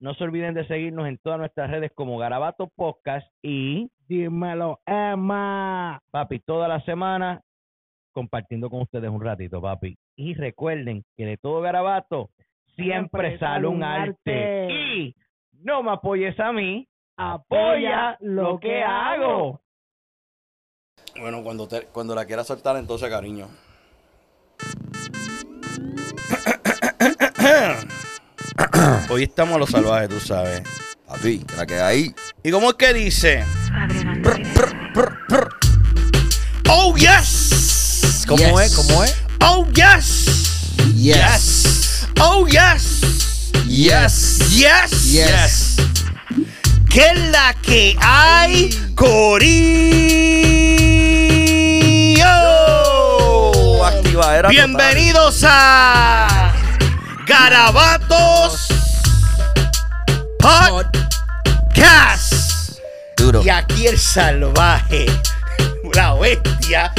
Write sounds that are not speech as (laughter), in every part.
no se olviden de seguirnos en todas nuestras redes como Garabato Podcast y Dímelo, Emma. papi, toda la semana compartiendo con ustedes un ratito, papi. Y recuerden que de todo Garabato siempre, sale un arte. Y no me apoyes a mí, apoya lo que hago. Bueno, cuando, te, cuando la quieras soltar, entonces, cariño. (clears throat) Hoy estamos a los salvajes, tú sabes. Papi, la que hay. ¿Y cómo es que dice? Prr. Oh, yes. ¿Cómo Yes. es? ¿Cómo es? Oh, yes. Yes. Oh, yes. Yes. Yes. Yes. ¿Qué es la que hay, Corillo? Activadera Bienvenidos a Garabatos Podcast. Duro. Y aquí el salvaje, la bestia,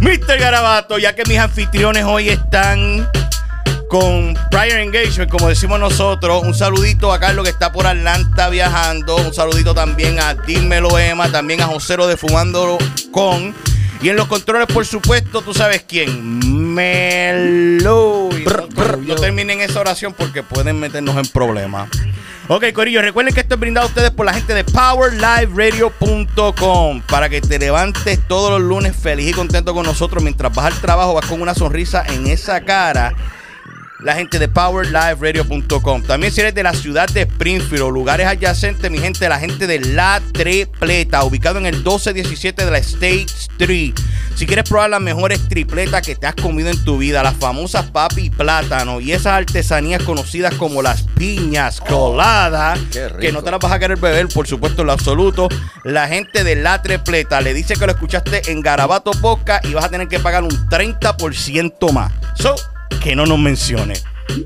Mr. Garabato, ya que mis anfitriones hoy están con prior engagement, como decimos nosotros. Un saludito a Carlos que está por Atlanta viajando. Un saludito también a Dímelo Emma, también a Josero de Fumando con. Y en los controles, por supuesto, tú sabes quién. Melo. No terminen esa oración porque pueden meternos en problemas. Ok, Corillo, recuerden que esto es brindado a ustedes por la gente de PowerLiveRadio.com para que te levantes todos los lunes feliz y contento con nosotros mientras vas al trabajo, vas con una sonrisa en esa cara. La gente de PowerLiveRadio.com. También si eres de la ciudad de Springfield o lugares adyacentes, mi gente, la gente de La Tripleta, ubicado en el 1217 de la State Street. Si quieres probar las mejores tripletas que te has comido en tu vida, las famosas papi plátano y esas artesanías conocidas como las piñas coladas, que no te las vas a querer beber, por supuesto, en lo absoluto. La gente de La Tripleta le dice que lo escuchaste en Garabato Podcast y vas a tener que pagar un 30% más. So, que no nos mencione.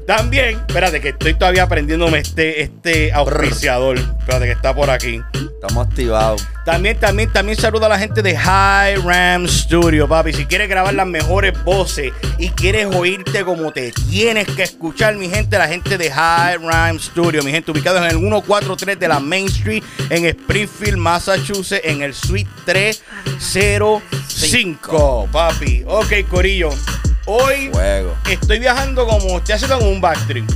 También, espérate, que estoy todavía aprendiéndome este, este auspiciador. Espérate, que está por aquí. Estamos activados. También, también, también saluda a la gente de High Ram Studio, papi. Si quieres grabar las mejores voces y quieres oírte como te tienes que escuchar, mi gente, la gente de High Ram Studio, mi gente, ubicado en el 143 de la Main Street en Springfield, Massachusetts, en el Suite 305, papi. Ok, Corillo. Hoy estoy viajando como estoy haciendo como un backstream.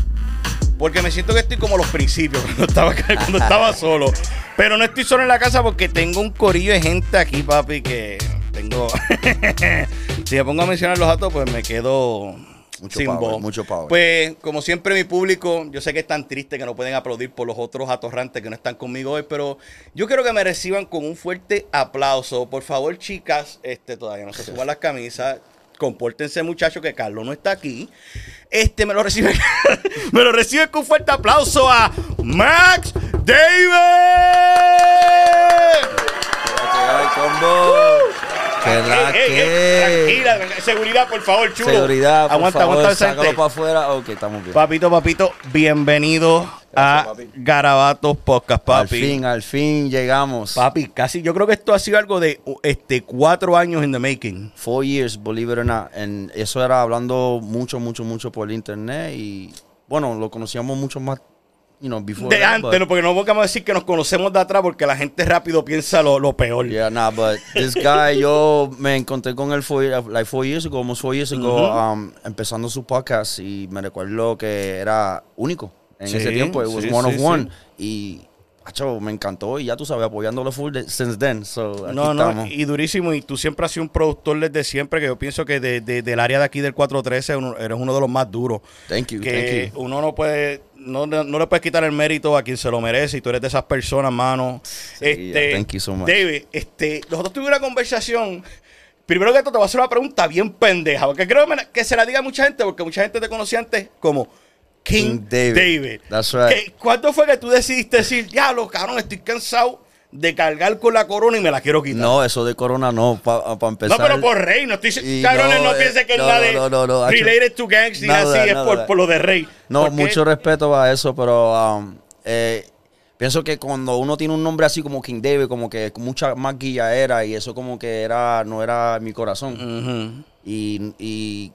Porque me siento que estoy como los principios, (laughs) cuando estaba, cuando estaba (laughs) solo. Pero no estoy solo en la casa porque tengo un corillo de gente aquí, papi, que tengo... (laughs) si me pongo a mencionar los datos, pues me quedo Mucho sin power, voz. mucho power. Pues, como siempre, mi público, yo sé que es tan triste que no pueden aplaudir por los otros atorrantes que no están conmigo hoy, pero yo quiero que me reciban con un fuerte aplauso. Por favor, chicas, este todavía no se suban las camisas. Compórtense, muchachos, que Carlos no está aquí. Este me lo recibe, (laughs) me lo recibe con fuerte aplauso a Max David. Ay, combo. Que la Ey, ey, ey, que. tranquila, seguridad, por favor, chulo. Seguridad, por aguanta, favor, aguanta, sácalo para afuera. Ok, estamos bien. Papito, papito, bienvenido Gracias, a papi. Garabatos Podcast, Al papi. fin, al fin llegamos. Papi, casi yo creo que esto ha sido algo de este cuatro años in the making. Four years, believe it or not. And eso era hablando mucho, mucho, mucho por internet. Y bueno, lo conocíamos mucho más, you know, before. De that, antes, but- no, porque no vamos a decir que nos conocemos de atrás porque la gente rápido piensa lo, lo peor. Yeah, nah, but this guy, yo me encontré con él four, like four years ago, almost four years ago, um, empezando su podcast y me recuerdo que era único en Sí, ese tiempo. It was sí, one sí, of one. Y, macho, me encantó y ya tú sabes, apoyándolo full de- since then. So, No, no, y durísimo. Y tú siempre has sido un productor desde siempre, que yo pienso que de- de- del área de aquí del 413 uno- eres uno de los más duros. Thank you, que thank you. uno no puede no, no- le puedes quitar el mérito a quien se lo merece y tú eres de esas personas, mano. este, thank you so much. David, este, nosotros tuvimos una conversación. Primero que todo, te voy a hacer una pregunta bien pendeja, porque creo que- se la diga a mucha gente, porque mucha gente te conocía antes como King, King David. David. That's right. ¿Qué- ¿Cuándo fue que tú decidiste decir, diablo, cabrón, estoy cansado de cargar con la corona y me la quiero quitar? No, eso de corona no, para empezar. No, pero por rey, no estoy cabrones, no, no, eh, piensen que es no, la no, de no, no, no, related to gangs ni Nada, así, es por, por lo de rey. No, mucho respeto a eso, pero um, eh, pienso que cuando uno tiene un nombre así como King David, como que mucha más guía era y eso como que era no era mi corazón. Y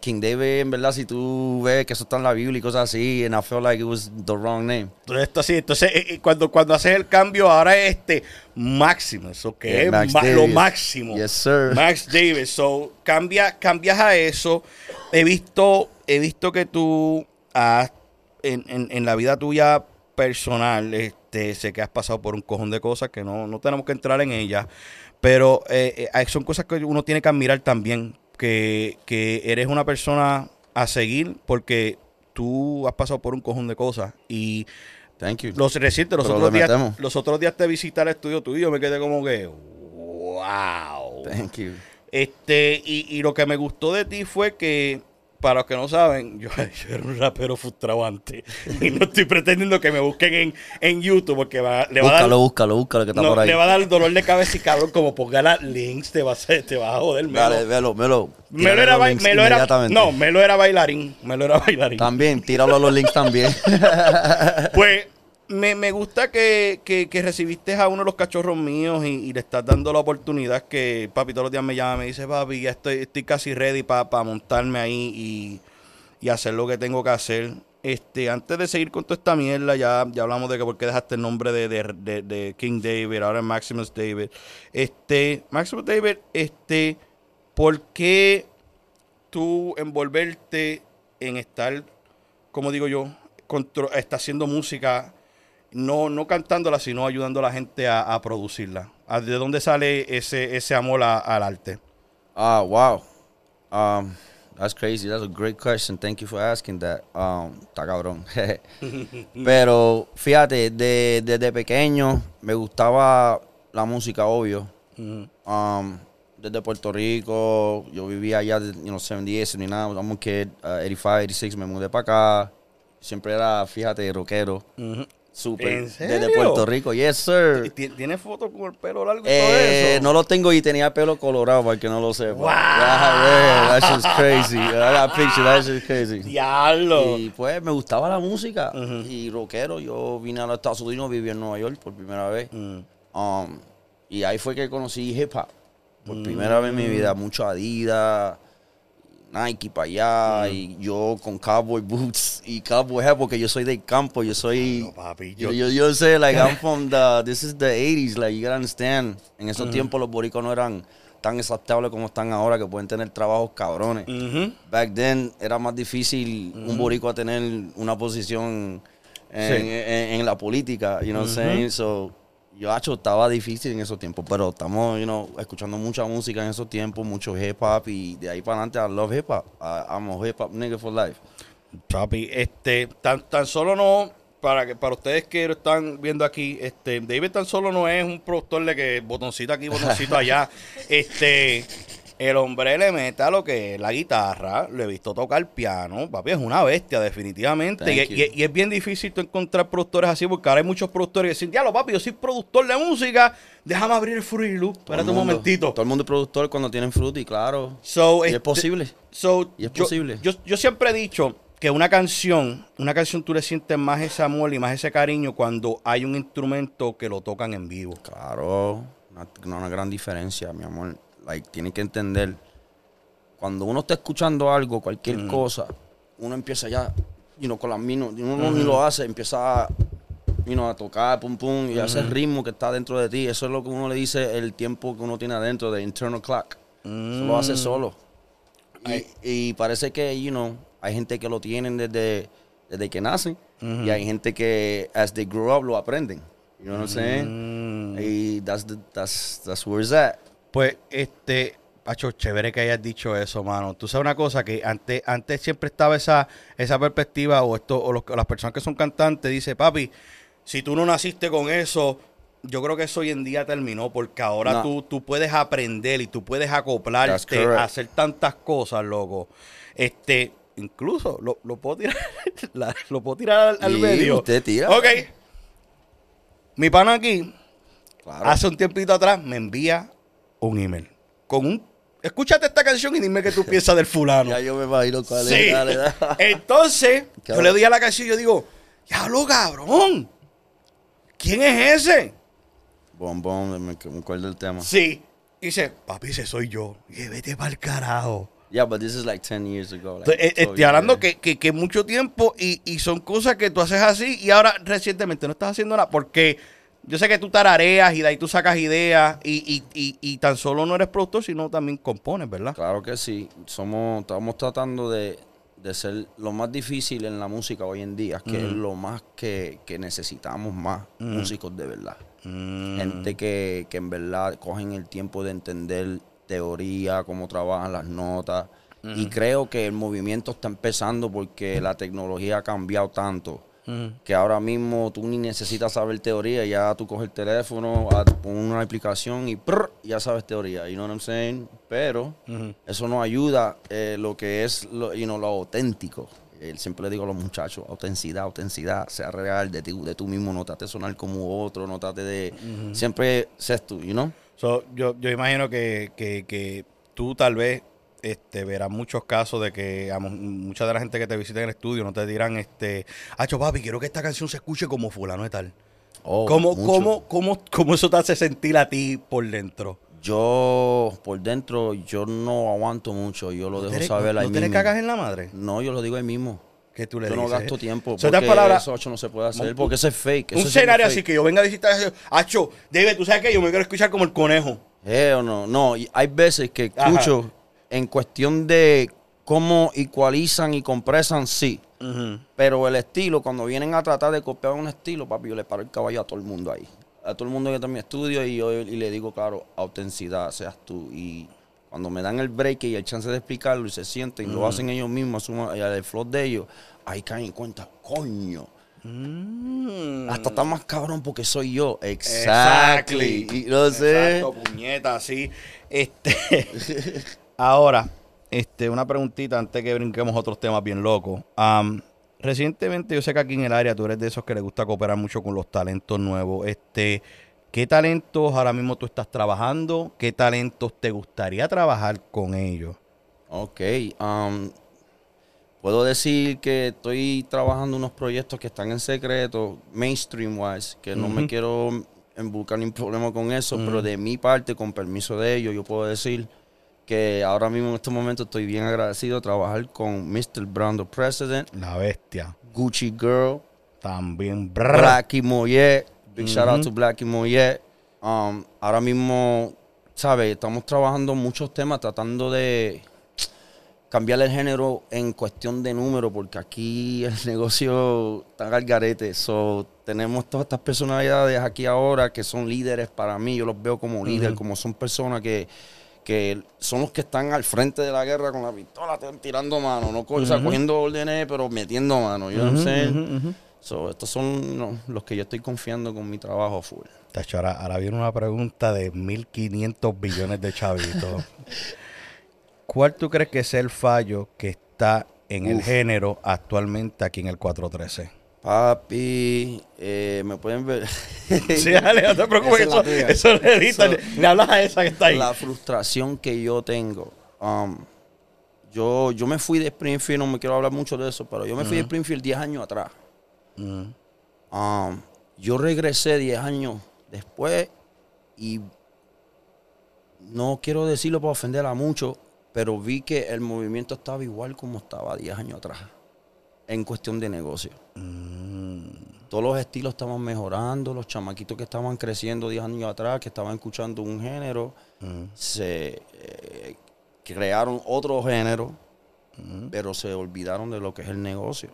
King David, en verdad, si tú ves que eso está en la Biblia y cosas así, and I felt like it was the wrong name. Entonces, esto así, entonces eh, eh, cuando, cuando haces el cambio ahora es este máximo, eso que es Max ma- lo máximo. Yes, sir. Max Davis, so cambia, cambias a eso. He visto, he visto que tú has, en, en, en la vida tuya personal, este, sé que has pasado por un cojón de cosas que no, no tenemos que entrar en ellas, pero eh, eh, son cosas que uno tiene que admirar también, que, que eres una persona a seguir porque tú has pasado por un cojón de cosas y Thank you. los recientes, los Pero otros días, metemos. los otros días te visité al estudio tuyo, me quedé como que, wow. Thank you. Este, y, y lo que me gustó de ti fue que, para los que no saben, yo, (laughs) yo era un rapero frustrado antes. (laughs) Y no estoy pretendiendo que me busquen en, en YouTube porque va, le, va a dar, Búscalo, búscalo, que está no, por ahí. le va a dar dolor de cabeza y cabrón, como ponga la links, te va a, te va a joder. Melo. Dale, velo, velo. Melo Tírale era, los ba- links Melo era, no, Melo era bailarín, Melo era bailarín. También, tíralo a los links también. (laughs) Pues me, me gusta que, que- recibiste a uno de los cachorros míos y, le estás dando la oportunidad que papi todos los días me llama y me dice, papi, ya estoy, estoy casi ready para montarme ahí y, y hacer lo que tengo que hacer. Este, antes de seguir con toda esta mierda, ya, ya hablamos de que por qué dejaste el nombre de, de- de- King David, ahora es Maximus David. Este, Maximus David, este, ¿por qué tú envolverte en estar, como digo yo, contro- está haciendo música, no, no cantándola, sino ayudando a la gente a, a producirla? ¿A- ¿De dónde sale ese, ese amor a- al arte? Ah, wow. Um, that's crazy. That's a great question. Thank you for asking that. Um, está cabrón. (laughs) Pero fíjate, de- desde pequeño me gustaba la música, obvio. Um, desde Puerto Rico, yo vivía allá, de, you know, 70, 79, I'm a kid, uh, 85, 86, me mudé para acá. Siempre era, fíjate, rockero. Súper. ¿En Desde? Puerto Rico, yes, sir. ¿Ti- ¿Tienes fotos con el pelo largo y Eh, todo eso? no lo tengo y tenía pelo colorado para el que no lo sepa. Wow. Yeah, man, that shit's crazy. I got picture, that shit's crazy. Diablo. Y pues me gustaba la música y rockero. Yo vine a los Estados Unidos, viví en Nueva York por primera vez. Mm. Um, y ahí fue que conocí hip hop. Por primera vez en mi vida, mucho Adidas, Nike para allá, Mm. y yo con cowboy boots y cowboy hat porque yo soy del campo, yo soy... No, papi, Yo, yo, yo, sé, like, I'm (laughs) from the, this is the 80s, like, you gotta understand. En esos tiempos los boricos no eran tan exaltables como están ahora, que pueden tener trabajos cabrones. Ujú. Back then era más difícil un borico a tener una posición en, Sí. en- en la política, you know what I'm saying? So, yo, hacho, estaba difícil en esos tiempos, pero estamos, you know, escuchando mucha música en esos tiempos, mucho hip hop, y de ahí para adelante, I love hip hop. I- I'm a hip hop nigga for life. Papi, este, tan, tan solo no, para que para ustedes que lo están viendo aquí, este, David tan solo no es un productor de que botoncito aquí, botoncito allá. (laughs) este, el hombre le mete a lo que es la guitarra, lo he visto tocar piano, papi, es una bestia, definitivamente. Y, you. y- y es bien difícil tú encontrar productores así, porque ahora hay muchos productores que dicen, diablo, papi, yo soy productor de música, déjame abrir el Fruity Loop, espérate un momentito. Todo el mundo es productor cuando tienen fruity, claro. So, Y es este, posible. So, Y es yo, posible. Yo, yo siempre he dicho que una canción, una canción tú le sientes más ese amor y más ese cariño cuando hay un instrumento que lo tocan en vivo. Claro, una, una gran diferencia, mi amor. Like, tienen que entender, cuando uno está escuchando algo, cualquier cosa, uno empieza ya, you know, con las manos, uno ni lo hace, empieza a, you know, a tocar, pum, pum, y hace el ritmo que está dentro de ti. Eso es lo que uno le dice el tiempo que uno tiene adentro, de internal clock. Eso lo hace solo. Ay. Y, y parece que, you know, hay gente que lo tienen desde, desde que nacen, y hay gente que, as they grow up, lo aprenden. You know what I'm saying? Mm. Y that's, the, that's, that's where it's at. Pues, este, Hacho, chévere que hayas dicho eso, mano. Tú sabes una cosa, que antes, antes siempre estaba esa, esa perspectiva, o esto, o los- las personas que son cantantes, dice, papi, si tú no naciste con eso, yo creo que eso hoy en día terminó, porque ahora No. tú, tú puedes aprender y tú puedes acoplarte a hacer tantas cosas, loco. Este, incluso, lo, lo puedo tirar, (laughs) la- lo puedo tirar al, al Sí, medio. usted tira. Ok. Mi pana aquí, Claro. hace un tiempito atrás, me envía un email con un. Escúchate esta canción y dime qué tú (laughs) piensas del fulano. Ya yo me imagino cuál Sí. es. Dale, dale. (laughs) Entonces, yo le doy a la canción y yo digo, diablo cabrón. ¿Quién es ese? Bom, bom, me, me acuerdo del tema. Sí. Y dice, papi, ese soy yo. Y vete para el carajo. Yeah, but this is like 10 years ago. like, Entonces, eh, estoy yeah. hablando que, que, que mucho tiempo y, y son cosas que tú haces así y ahora recientemente no estás haciendo nada porque yo sé que tú tarareas y de ahí tú sacas ideas y, y, y, y tan solo no eres productor, sino también compones, ¿verdad? Claro que sí. Somos, estamos tratando de, de ser lo más difícil en la música hoy en día, que es lo más que, que necesitamos más músicos de verdad. Mm. Gente que, que en verdad cogen el tiempo de entender teoría, cómo trabajan las notas. Y creo que el movimiento está empezando porque la tecnología ha cambiado tanto. Que ahora mismo tú ni necesitas saber teoría, ya tú coges el teléfono, a- pones una aplicación y prr, ya sabes teoría, you know what I'm saying? Pero eso no ayuda eh, lo que es lo, you know, lo auténtico. Eh, siempre le digo a los muchachos, autenticidad, autenticidad, sea real de, ti, de tú mismo, no trate de sonar como otro, no trate de... Siempre seas tú, you know? So, yo, yo imagino que, que, que tú tal vez este, verás muchos casos de que a mucha de la gente que te visita en el estudio no te dirán, este, Hacho papi, quiero que esta canción se escuche como fulano de tal. Oh, ¿Cómo, cómo, cómo, ¿Cómo eso te hace sentir a ti por dentro? Yo, por dentro, yo no aguanto mucho, yo lo ¿No dejo saber no, ahí ¿No mismo. cagas en la madre? No, yo lo digo ahí mismo. que tú le Yo no gasto tiempo. So, Porque palabras- eso no se puede hacer. Un- porque eso es fake. Un eso escenario así que yo venga a visitar, Hacho, David, ¿tú sabes qué? Yo me quiero escuchar como el conejo. Eh, o no, no. y hay veces que escucho en cuestión de cómo ecualizan y compresan, sí. Pero el estilo, cuando vienen a tratar de copiar un estilo, papi, yo le paro el caballo a todo el mundo ahí. A todo el mundo que está en mi estudio y yo y le digo, claro, autenticidad, seas tú. Y cuando me dan el break y el chance de explicarlo y se sienten, y lo hacen ellos mismos, el flow de ellos, ahí caen en cuenta, coño. Hasta está más cabrón porque soy yo. Exactly. Y no sé. Exacto, puñeta, sí. Este, (laughs) ahora, este, una preguntita antes que brinquemos a otros temas bien locos. Am, recientemente, yo sé que aquí en el área tú eres de esos que le gusta cooperar mucho con los talentos nuevos. Este, ¿qué talentos ahora mismo tú estás trabajando? ¿Qué talentos te gustaría trabajar con ellos? Ok. um, puedo decir que estoy trabajando unos proyectos que están en secreto, mainstream wise, que no me quiero embulcar ni problema con eso, pero de mi parte, con permiso de ellos, yo puedo decir que ahora mismo en este momento estoy bien agradecido de trabajar con Mr. Brando President, La bestia. Gucci Girl, También. brr. Blackie Moyet. Big shout out to Blackie Moyet. Um, ahora mismo, ¿sabes? Estamos trabajando muchos temas tratando de cambiar el género en cuestión de número, porque aquí (laughs) el negocio está al garete. So, tenemos todas estas personalidades aquí ahora que son líderes para mí. Yo los veo como líderes, como son personas que, que son los que están al frente de la guerra con la pistola tirando mano, no co- o sea, cogiendo órdenes, pero metiendo mano. I'm saying? So, estos son no, los que yo estoy confiando con mi trabajo full. Tacho, ahora, ahora viene una pregunta de 1.500 billones de chavitos. (laughs) ¿Cuál tú crees que es el fallo que está en el género actualmente aquí en el 413? Papi, eh, me pueden ver. (laughs) Sí, dale, no te preocupes, eso, eso le. So, Le hablas a esa que está ahí. la frustración que yo tengo. um, yo, yo me fui de Springfield, no me quiero hablar mucho de eso, pero yo me fui de Springfield 10 años atrás. Um, yo regresé 10 años después y no quiero decirlo para ofender a muchos, pero vi que el movimiento estaba igual como estaba 10 años atrás en cuestión de negocio. Todos los estilos estaban mejorando, los chamaquitos que estaban creciendo 10 años atrás, que estaban escuchando un género, se eh, crearon otro género, pero se olvidaron de lo que es el negocio.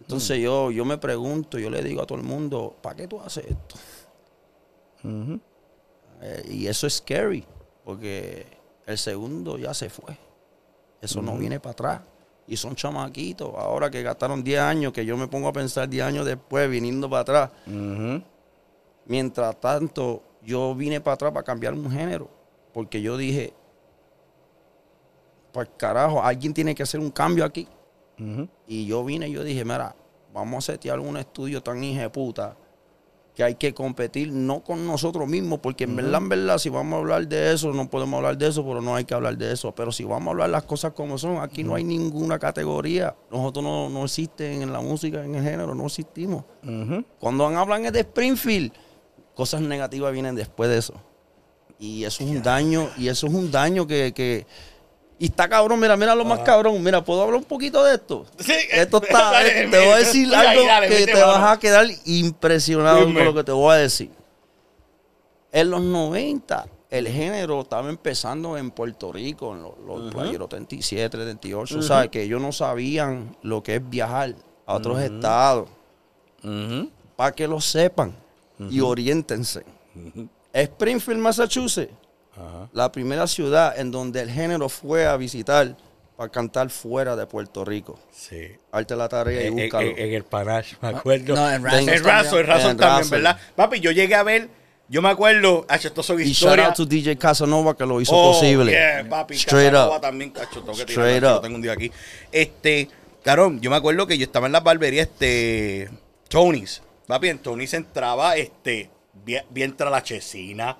Entonces yo, yo me pregunto, yo le digo a todo el mundo, ¿para qué tú haces esto? Eh, y eso es scary, porque el segundo ya se fue. Eso no viene para atrás. Y son chamaquitos, ahora que gastaron 10 años, que yo me pongo a pensar 10 años después, viniendo para atrás. Mientras tanto, yo vine para atrás para cambiar un género. Porque yo dije, pues carajo, alguien tiene que hacer un cambio aquí. Y yo vine y yo dije, mira, vamos a setear un estudio tan puta que hay que competir no con nosotros mismos, porque en verdad, en verdad, si vamos a hablar de eso, no podemos hablar de eso, pero no hay que hablar de eso. Pero si vamos a hablar las cosas como son, aquí no hay ninguna categoría. Nosotros no, no existen en la música, en el género, no existimos. Ujú. Cuando hablan de Springfield, cosas negativas vienen después de eso. Y eso es un daño, y eso es un daño que, que- y está cabrón, mira, mira lo más cabrón. Mira, ¿puedo hablar un poquito de esto? Sí, Esto está, (laughs) dale, eh, te voy a decir algo dale, que te vas a quedar impresionado Dime. con lo que te voy a decir. En los 90, el género estaba empezando en Puerto Rico, en los, los playeros 37, 38, ¿sabes? Que ellos no sabían lo que es viajar a otros estados para que lo sepan y oriéntense. Springfield, Massachusetts, Ajá. la primera ciudad en donde el género fue a visitar para cantar fuera de Puerto Rico. Sí. Arte la tarea y En, en- búscalo. en el Panache, me acuerdo. No, en Razzle En también. Razo, en Razo En también, Razzle. ¿verdad? Papi, yo llegué a ver, yo me acuerdo, hacho, esto son y shout out to DJ Casanova que lo hizo Oh, posible. yeah, papi, Straight Casanova up. también, cacho, tengo que tirar, up. tengo un día aquí. Este, claro, yo me acuerdo que yo estaba en la barbería, este, Tony's. Papi, en Tony's entraba, este, bien, bien la chesina,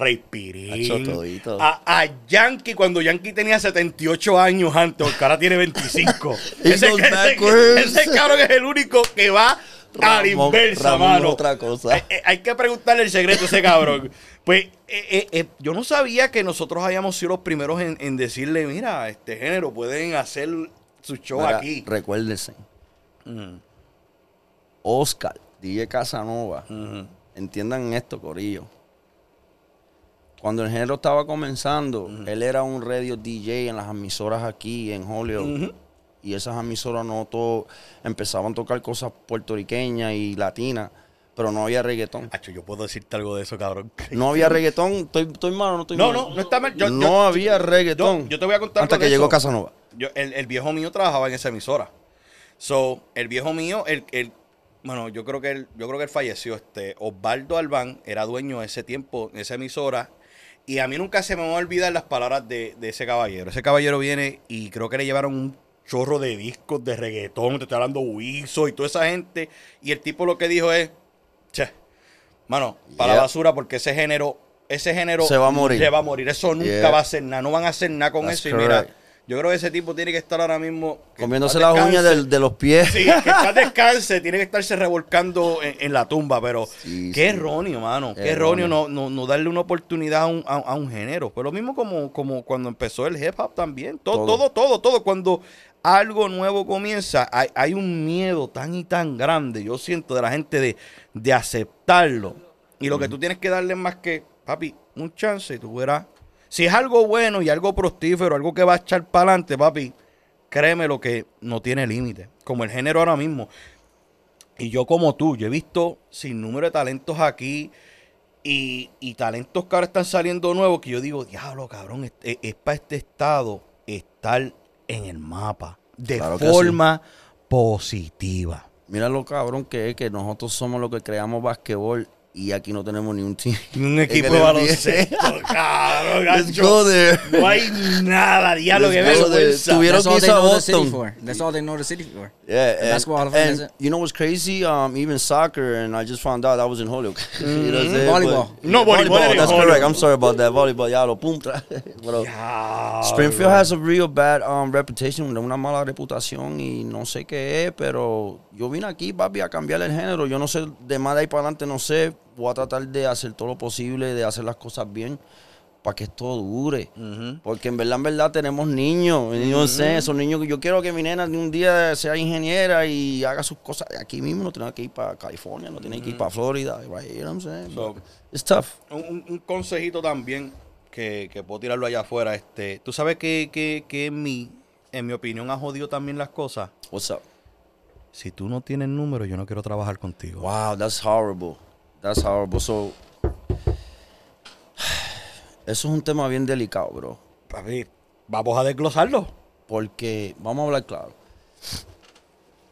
Rey Pirín. Todito. A, a Yankee, cuando Yankee tenía 78 años antes, porque ahora tiene 25. He (laughs) ese, cabrón es el único que va a la inversa, Ramón mano. otra cosa. Eh, eh, hay que preguntarle el secreto a ese cabrón. (laughs) Pues eh, yo no sabía que nosotros hayamos sido los primeros en, en decirle, mira, este género pueden hacer su show Mira, aquí. Recuérdense, Oscar, DJ Casanova, entiendan esto, Corillo. Cuando el género estaba comenzando, él era un radio DJ en las emisoras aquí en Hollywood. Y esas emisoras no todo, empezaban a tocar cosas puertorriqueñas y latinas, pero no había reggaetón. Acho, yo puedo decirte algo de eso, cabrón. (laughs) No había reggaetón, estoy, estoy malo, no estoy No, malo. no, no está mal. Yo- no yo- había reggaetón. yo- yo te voy a contar Hasta que de llegó. Casanova. Yo, el, el viejo mío trabajaba en esa emisora. So, el viejo mío, el, el- bueno, yo creo que él, yo creo que él falleció. Este, Osvaldo Albán era dueño ese tiempo, en esa emisora. Y a mí nunca se me van a olvidar las palabras de, de ese caballero. Ese caballero viene y creo que le llevaron un chorro de discos de reggaetón, te estoy hablando Wiso y toda esa gente. Y el tipo lo que dijo es, che, mano, para la basura porque ese género, ese género Se va a morir. Se va a morir. Eso nunca Yeah. va a hacer nada. No van a hacer nada con That's eso. Y mira. Yo creo que ese tipo tiene que estar ahora mismo. Comiéndose las uñas de los pies. Sí, que está descanse, tiene que estarse revolcando en, en la tumba, pero Sí, qué sí. erróneo, mano. Qué Erróneo. no, no, no darle una oportunidad a un, a, a un género. Pues lo mismo como, como cuando empezó el hip hop también. Todo, Todo. todo, todo, todo. Cuando algo nuevo comienza, hay, hay un miedo tan y tan grande, yo siento, de la gente de, de aceptarlo. Y lo que tú tienes que darle más que, papi, un chance y tú verás. Si es algo bueno y algo prostífero, algo que va a echar para adelante, papi, créeme lo que no tiene límite. Como el género ahora mismo. Y yo como tú, yo he visto sin número de talentos aquí y, y talentos que ahora están saliendo nuevos que yo digo, diablo, cabrón, es, para este estado estar en el mapa de Claro forma positiva. Mira lo cabrón que es que nosotros somos los que creamos basquetbol y aquí no tenemos ni un team. (laughs) Un equipo de baloncesto, (laughs) cabrón, Let's gacho. go there. No hay nada, diablo, que vergüenza. Tuvieron That's que they a know the city Boston. for. That's all they know the city for. Yeah, and, Fame, and that's it. you know what's crazy? Um, even soccer, and I just found out that was in Holyoke. (laughs) you know saying? Volleyball. But- No, volleyball en That's Holyoke. correct. I'm sorry about that. Volleyball, ya lo pum. Springfield has a real bad um, reputation, una mala reputación y no sé qué es, pero yo vine aquí, papi, a cambiar el género. Yo no sé, de más de ahí para adelante, no sé. Voy a tratar de hacer todo lo posible, de hacer las cosas bien para que esto dure. Porque en verdad, en verdad, tenemos niños. Yo sé, esos niños que yo quiero que mi nena un día sea ingeniera y haga sus cosas aquí mismo. No tiene que ir para California, no tiene que ir para Florida. Right, you know what I'm saying? So- It's tough. un consejito también que, que puedo tirarlo allá afuera. Este, Tú sabes que, que, que en, mi, en mi opinión ha jodido también las cosas. What's up? Si tú no tienes número, yo no quiero trabajar contigo. Wow, that's horrible. That's horrible. So, eso es un tema bien delicado, bro. Papi, vamos a desglosarlo. Porque, vamos a hablar claro.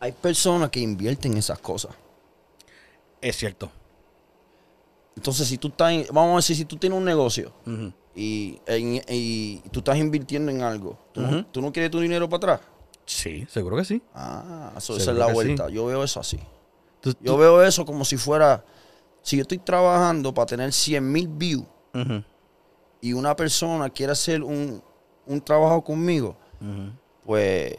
Hay personas que invierten en esas cosas. Es cierto. Entonces, si tú estás, en- vamos a decir, si tú tienes un negocio y, en- y tú estás invirtiendo en algo, ¿tú, no, Ujú. tú no quieres tu dinero para atrás? Sí, seguro que sí. Ah, eso, esa es la vuelta. Yo veo eso así. Tú- Yo tú- veo eso como si fuera, si yo estoy trabajando para tener 100 mil views y una persona quiere hacer un, un trabajo conmigo, pues,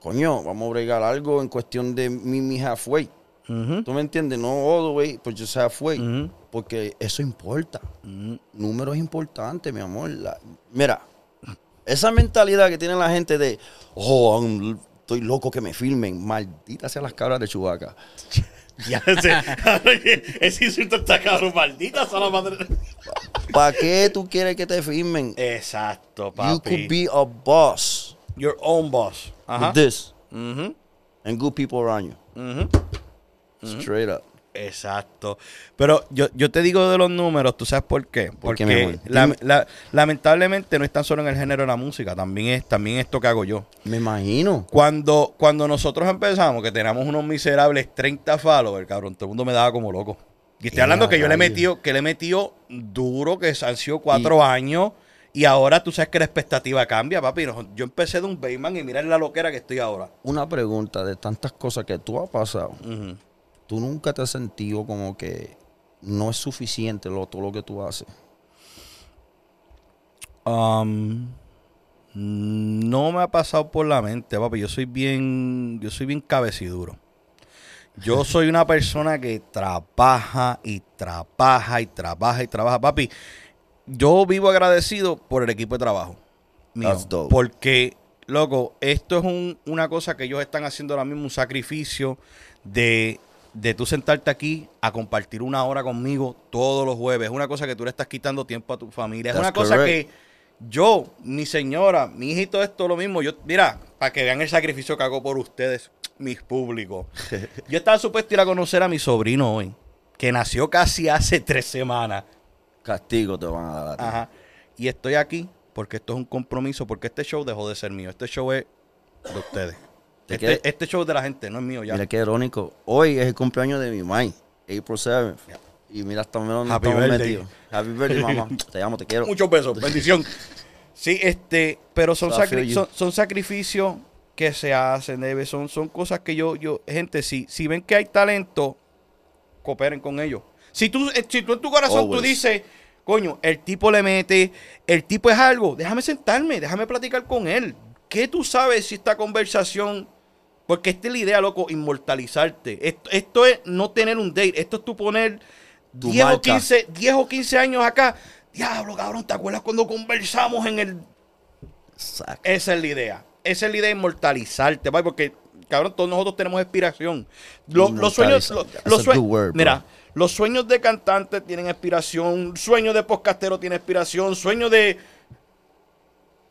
coño, vamos a bregar algo en cuestión de mi, mi halfway. Ujú, ¿Tú me entiendes? No all the way, pues just halfway. Porque eso importa. Número es importante, mi amor. La- mira, esa mentalidad que tiene la gente de, oh, estoy loco que me filmen. Maldita sea las cabras de Chubaca. (laughs) (laughs) Ya sé. Ese insulto está cabrón, maldita la madre. ¿Para qué tú quieres que te filmen? Exacto, You papi. could be a boss Your own boss. Ajá. with this Ujú, and good people around you. ujú. Straight up. Exacto. Pero yo, yo te digo de los números, ¿tú sabes por qué? ¿Por Porque la- la- lamentablemente no es tan solo en el género de la música, también es también esto que hago yo. Me imagino. Cuando, cuando nosotros empezamos, que teníamos unos miserables 30 followers, cabrón, todo el mundo me daba como loco. Y estoy hablando que yo le he metido, que le he metido duro, que han sido cuatro años, y ahora tú sabes que la expectativa cambia, papi. Yo empecé de un Bayman y mira la loquera que estoy ahora. Una pregunta de tantas cosas que tú has pasado. Ujú. ¿Tú nunca te has sentido como que no es suficiente lo, todo lo que tú haces? Um, no me ha pasado por la mente, papi. Yo soy bien, yo soy bien cabeciduro. Yo (laughs) soy una persona que trabaja y trabaja y trabaja y trabaja, papi. Yo vivo agradecido por el equipo de trabajo. mío, porque, loco, esto es un- una cosa que ellos están haciendo ahora mismo, un sacrificio de, de tú sentarte aquí a compartir una hora conmigo todos los jueves. Es una cosa que tú le estás quitando tiempo a tu familia. Es That's una cosa correct. que yo, mi señora, mi hijito, esto lo mismo. Yo, mira, para que vean el sacrificio que hago por ustedes, mis públicos. (laughs) Yo estaba supuesto ir a conocer a mi sobrino hoy, que nació casi hace tres semanas. Castigo te van a dar. Ajá. Y estoy aquí porque esto es un compromiso, porque este show dejó de ser mío. Este show es de ustedes. ¿De Este, este show es de la gente, no es mío ya. Mira qué irónico. Hoy es el cumpleaños de mi mamá, April 7 Y mira, estamos, dónde Happy estamos birthday. metidos. Happy birthday, mamá. (laughs) Te amo, te quiero. Muchos besos, bendición. Sí, este, pero son, sacri- son, son sacrificios que se hacen, Debe, son, son cosas que yo, yo, gente, si, si ven que hay talento, cooperen con ellos. Si tú, eh, si tú en tu corazón tú dices, coño, el tipo le mete, el tipo es algo, déjame sentarme, déjame platicar con él. ¿Qué tú sabes si esta conversación, porque esta es la idea, loco, inmortalizarte. Esto, esto es no tener un date, esto es tú poner Tu 10 o, marca. 15, 10 o 15 años acá. Diablo, cabrón, ¿te acuerdas cuando conversamos en el Exacto. esa es la idea. Esa es la idea de inmortalizarte, ¿vale? porque, cabrón, todos nosotros tenemos inspiración. Lo- los sueños, los sue- word, bro. mira, los sueños de cantante tienen inspiración, sueños de podcastero tienen inspiración, sueños de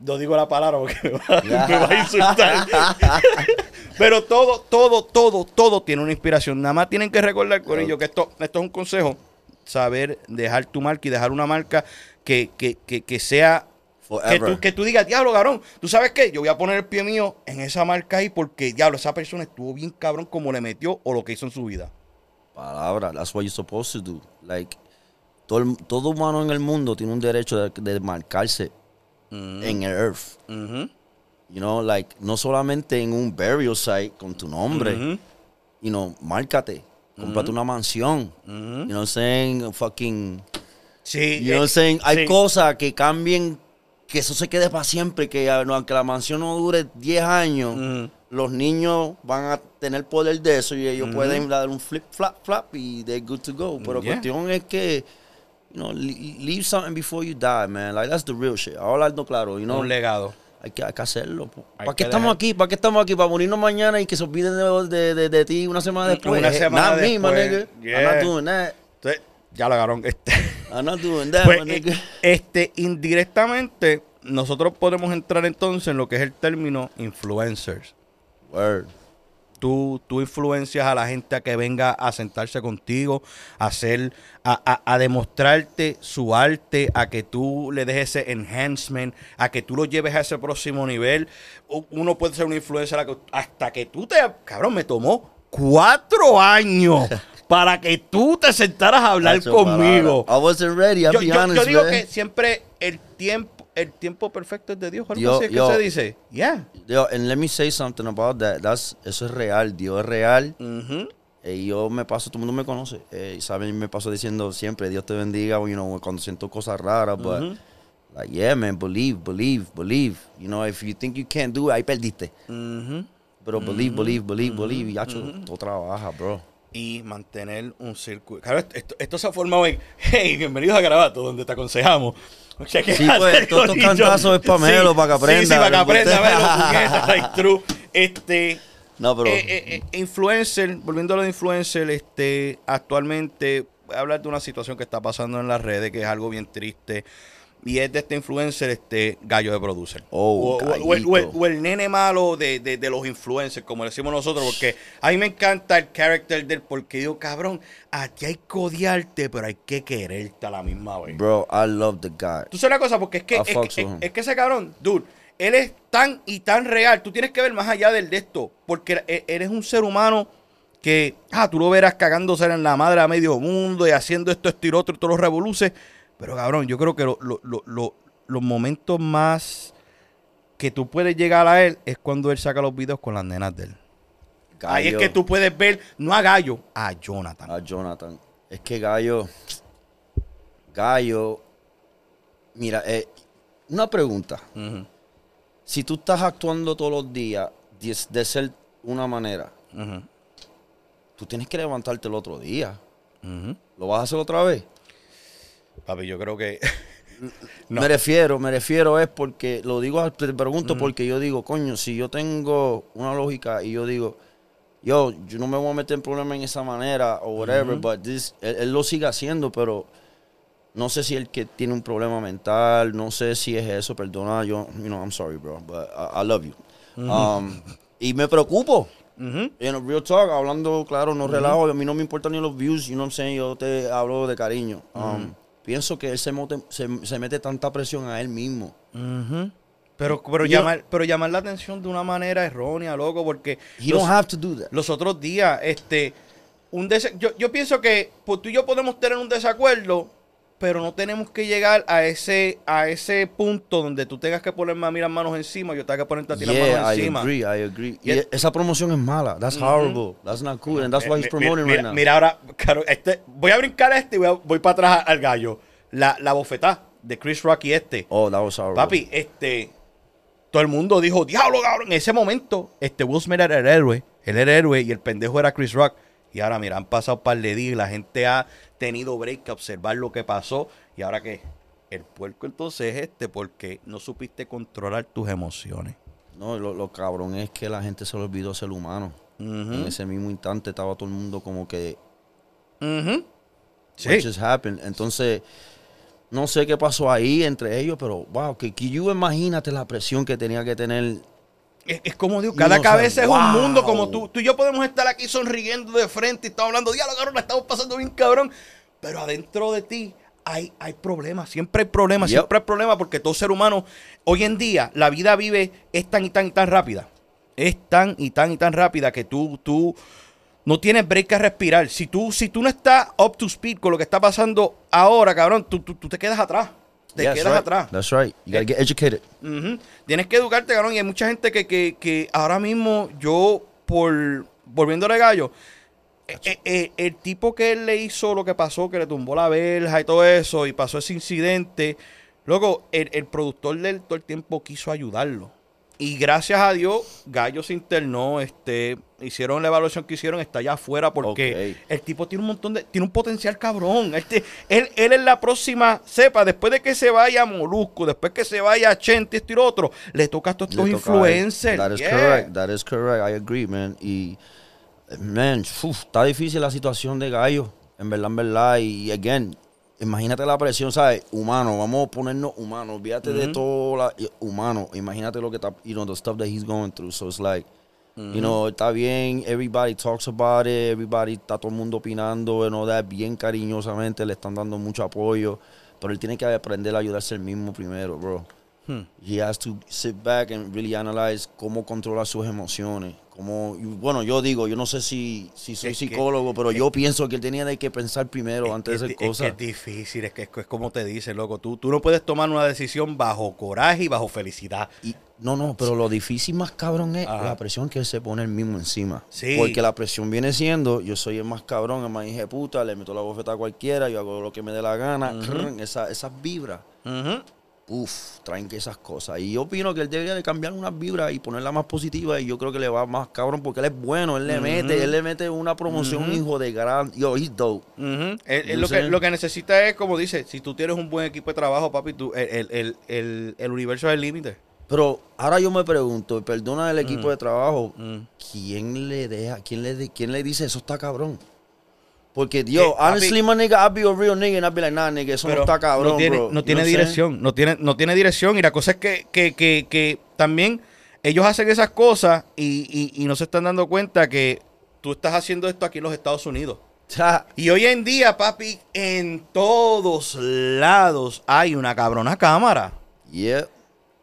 no digo la palabra porque me va, (laughs) me va a insultar. (laughs) Pero todo, todo, todo, todo tiene una inspiración. Nada más tienen que recordar con ello que esto, esto es un consejo. Saber dejar tu marca y dejar una marca que, que, que, que sea que tú, que tú digas, diablo, cabrón, ¿tú sabes qué? Yo voy a poner el pie mío en esa marca ahí porque, diablo, esa persona estuvo bien cabrón como le metió o lo que hizo en su vida. Palabra. That's what you're supposed to do. Like, todo, todo humano en el mundo tiene un derecho de, de marcarse en el earth. Ujú, You know, like, no solamente en un burial site con tu nombre. ujú, You know, márcate. Cómprate una mansión. You know what I'm saying? Fucking. Sí. You know what I'm eh, saying? Hay cosas que cambien, que eso se quede para siempre, que aunque la mansión no dure 10 años, los niños van a tener poder de eso y ellos pueden dar un flip, flap, flap y they're good to go. Pero la Yeah. cuestión es que, you know, le- leave something before you die, man. Like, that's the real shit. Ahora hablando claro, you know, Un legado. hay que, hay que hacerlo. ¿Para qué estamos aquí? ¿Para qué estamos aquí? ¿Para morirnos mañana y que se olviden de, de, de, de ti una semana después? Una semana not me, my después. nigga. I'm not doing that. Entonces, ya lo agarraron. Este, I'm not doing that, pues, my eh, nigga. este, indirectamente, nosotros podemos entrar entonces en lo que es el término influencers. Word. Tú, tú influencias a la gente a que venga a sentarse contigo, a hacer, a, a- a demostrarte su arte, a que tú le dejes ese enhancement, a que tú lo lleves a ese próximo nivel. Uno puede ser una influencia hasta que tú te, cabrón, me tomó cuatro años (laughs) para que tú te sentaras a hablar conmigo. I wasn't ready, Yo, digo man. que siempre el tiempo, el tiempo perfecto es de Dios. Algo así es que se dice. Yeah. Yo, and let me say something about that. That's, eso es real. Dios es real. Ujú. Eh, yo me paso, todo el mundo me conoce. Eh, saben, me paso diciendo siempre, Dios te bendiga, you know, cuando siento cosas raras, but like, yeah, man, believe, believe, believe. You know, if you think you can't do it, ahí perdiste. Ujú. Pero believe, believe, believe, believe. Y hacho, todo trabaja, bro. Y mantener un círculo. Claro, esto, esto- esto se ha formado en. (laughs) Hey, bienvenidos a Garabato, donde te aconsejamos. Que Sí, pues, todos estos cantazos es pa' Melo, pa' que aprenda, Sí, sí, para que ¿no? aprenda, Melo, like (laughs) true. Este. No, pero. Eh, eh, eh, influencer, volviendo a lo de influencer, este, actualmente voy a hablar de una situación que está pasando en las redes, que es algo bien triste. Y es de este influencer, este gallo de producer. Oh, o, o- el, o el- gallito. o el nene malo de, de- de los influencers, como decimos nosotros, porque a mí me encanta el carácter del, porque digo, cabrón, aquí hay que odiarte, pero hay que quererte a la misma vez. Bro, I love the guy. Tú sabes una cosa, porque es que, es, que- es- es ese cabrón, dude, él es tan y tan real. Tú tienes que ver más allá del de esto, porque e- eres un ser humano que, ah, tú lo verás cagándose en la madre a medio mundo y haciendo esto, esto y lo otro, y todos los revoluces. Pero cabrón, yo creo que lo- lo- lo- lo- los momentos más que tú puedes llegar a él es cuando él saca los videos con las nenas de él. Ahí es que tú puedes ver, no a Gallo, a Jonathan. A Jonathan. Es que Gallo. Gallo. Mira, eh, una pregunta. Si tú estás actuando todos los días de, de ser una manera, tú tienes que levantarte el otro día. ¿Lo vas a hacer otra vez? Papi, yo creo que... (laughs) No. Me refiero, me refiero es porque, lo digo, te pregunto porque yo digo, coño, si yo tengo una lógica y yo digo, yo, yo no me voy a meter en problemas en esa manera o whatever, but this, él, él lo sigue haciendo, pero no sé si él que tiene un problema mental, no sé si es eso, perdona, yo, you know, I'm sorry, bro, but I, I love you. Um, y me preocupo. En el real talk, hablando claro, no relajo, a mí no me importan ni los views, you know what I'm saying, yo te hablo de cariño. Um, Pienso que él se, mote- se, se mete tanta presión a él mismo. Pero, pero, llamar, pero llamar la atención de una manera errónea, loco, porque los, don't have to do that. los otros días, este, un yo, yo pienso que pues, tú y yo podemos tener un desacuerdo, pero no tenemos que llegar a ese, a ese punto donde tú tengas que ponerme a mí las manos encima, yo tenga que ponerte a ti las Yeah, manos I encima. agree, I agree. Y esa promoción es mala. That's horrible. That's not cool. And that's why he's promoting mira, right now. mira ahora, claro, este, voy a brincar a este y voy, a- voy para atrás al gallo. La, la bofetada de Chris Rock y este. Oh, that was horrible. Papi, este. Todo el mundo dijo, diablo, cabrón. En ese momento, este Will Smith era el héroe. Él era el héroe y el pendejo era Chris Rock. Y ahora, mira, han pasado un par de días y la gente ha tenido break a observar lo que pasó. Y ahora que el puerco entonces es este porque no supiste controlar tus emociones. No, lo, lo cabrón es que la gente se le olvidó ser humano. En ese mismo instante estaba todo el mundo como que Ujú. Sí. what just happened. Entonces, no sé qué pasó ahí entre ellos, pero wow, que, que yo imagínate la presión que tenía que tener. Es, es como digo, cada cabeza sabe, es un mundo como tú. Tú y yo podemos estar aquí sonriendo de frente y estamos hablando, diablo, cabrón, la estamos pasando bien, cabrón. Pero adentro de ti hay, hay problemas, siempre hay problemas, Yep. siempre hay problemas porque todo ser humano, hoy en día, la vida vive, es tan y tan y tan rápida. Es tan y tan y tan rápida que tú, tú no tienes break a respirar. Si tú, si tú no estás up to speed con lo que está pasando ahora, cabrón, tú, tú, tú te quedas atrás. Te quedas right. atrás. That's right. You gotta get educated. Tienes que educarte, cabrón. Y hay mucha gente que, que, que ahora mismo yo, por volviéndole gallo, eh, eh, eh, el tipo que él le hizo lo que pasó, que le tumbó la verja y todo eso, y pasó ese incidente, luego el, el productor de él todo el tiempo quiso ayudarlo. Y gracias a Dios, Gallo se internó, este, hicieron la evaluación que hicieron, está allá afuera porque el tipo tiene un montón de, tiene un potencial cabrón. Este, él, él es la próxima cepa, después de que se vaya Molusco, después que se vaya Chente, esto y lo otro, le toca a todos estos influencers. That is yeah. correct. That is correct. I agree, man. Y, man, uf, está difícil la situación de Gallo. En verdad, en verdad. Y, again, imagínate la presión, ¿sabes? Humano. Vamos a ponernos humanos. Olvídate de todo la, y- humano. Imagínate lo que está, you know, the stuff that he's going through. So it's like, You know, está bien, everybody talks about it, everybody, está todo el mundo opinando, no that, bien cariñosamente, le están dando mucho apoyo, pero él tiene que aprender a ayudarse él mismo primero, bro. Hmm. He has to sit back and really analyze cómo controlar sus emociones. Cómo, y bueno, yo digo, yo no sé si, si soy Es que- psicólogo, pero yo pienso que él tenía que pensar primero antes de Es- hacer es que cosas. Es difícil, es que es, como te dice, loco. Tú, tú no puedes tomar una decisión bajo coraje y bajo felicidad. Y- no, no, pero lo difícil más cabrón es Ajá. la presión que él se pone él mismo encima. Sí. Porque la presión viene siendo, yo soy el más cabrón, el más hija de puta, le meto la bofeta a cualquiera, yo hago lo que me dé la gana. Esa- esas vibras, uff, traen que esas cosas. Y yo opino que él debería de cambiar unas vibras y ponerla más positiva y yo creo que le va más cabrón porque él es bueno, él le mete, él le mete una promoción, hijo de gran... Yo, he's dope. Él- lo, que, lo que necesita es, como dice, si tú tienes un buen equipo de trabajo, papi, tú, el, el, el, el, el universo es el límite. Pero ahora yo me pregunto, perdona el equipo de trabajo. ¿quién le deja, quién le, quién le dice eso está cabrón? Porque, Dios, Eh, honestly, my nigga, I'd be a real nigga and I'd be like, nah, nigga, eso no está cabrón, no tiene, bro. no dirección, no tiene, no tiene dirección. Y la cosa es que, que, que, que también ellos hacen esas cosas y, y, y no se están dando cuenta que tú estás haciendo esto aquí en los Estados Unidos. (laughs) Y hoy en día, papi, en todos lados hay una cabrona cámara. yeah.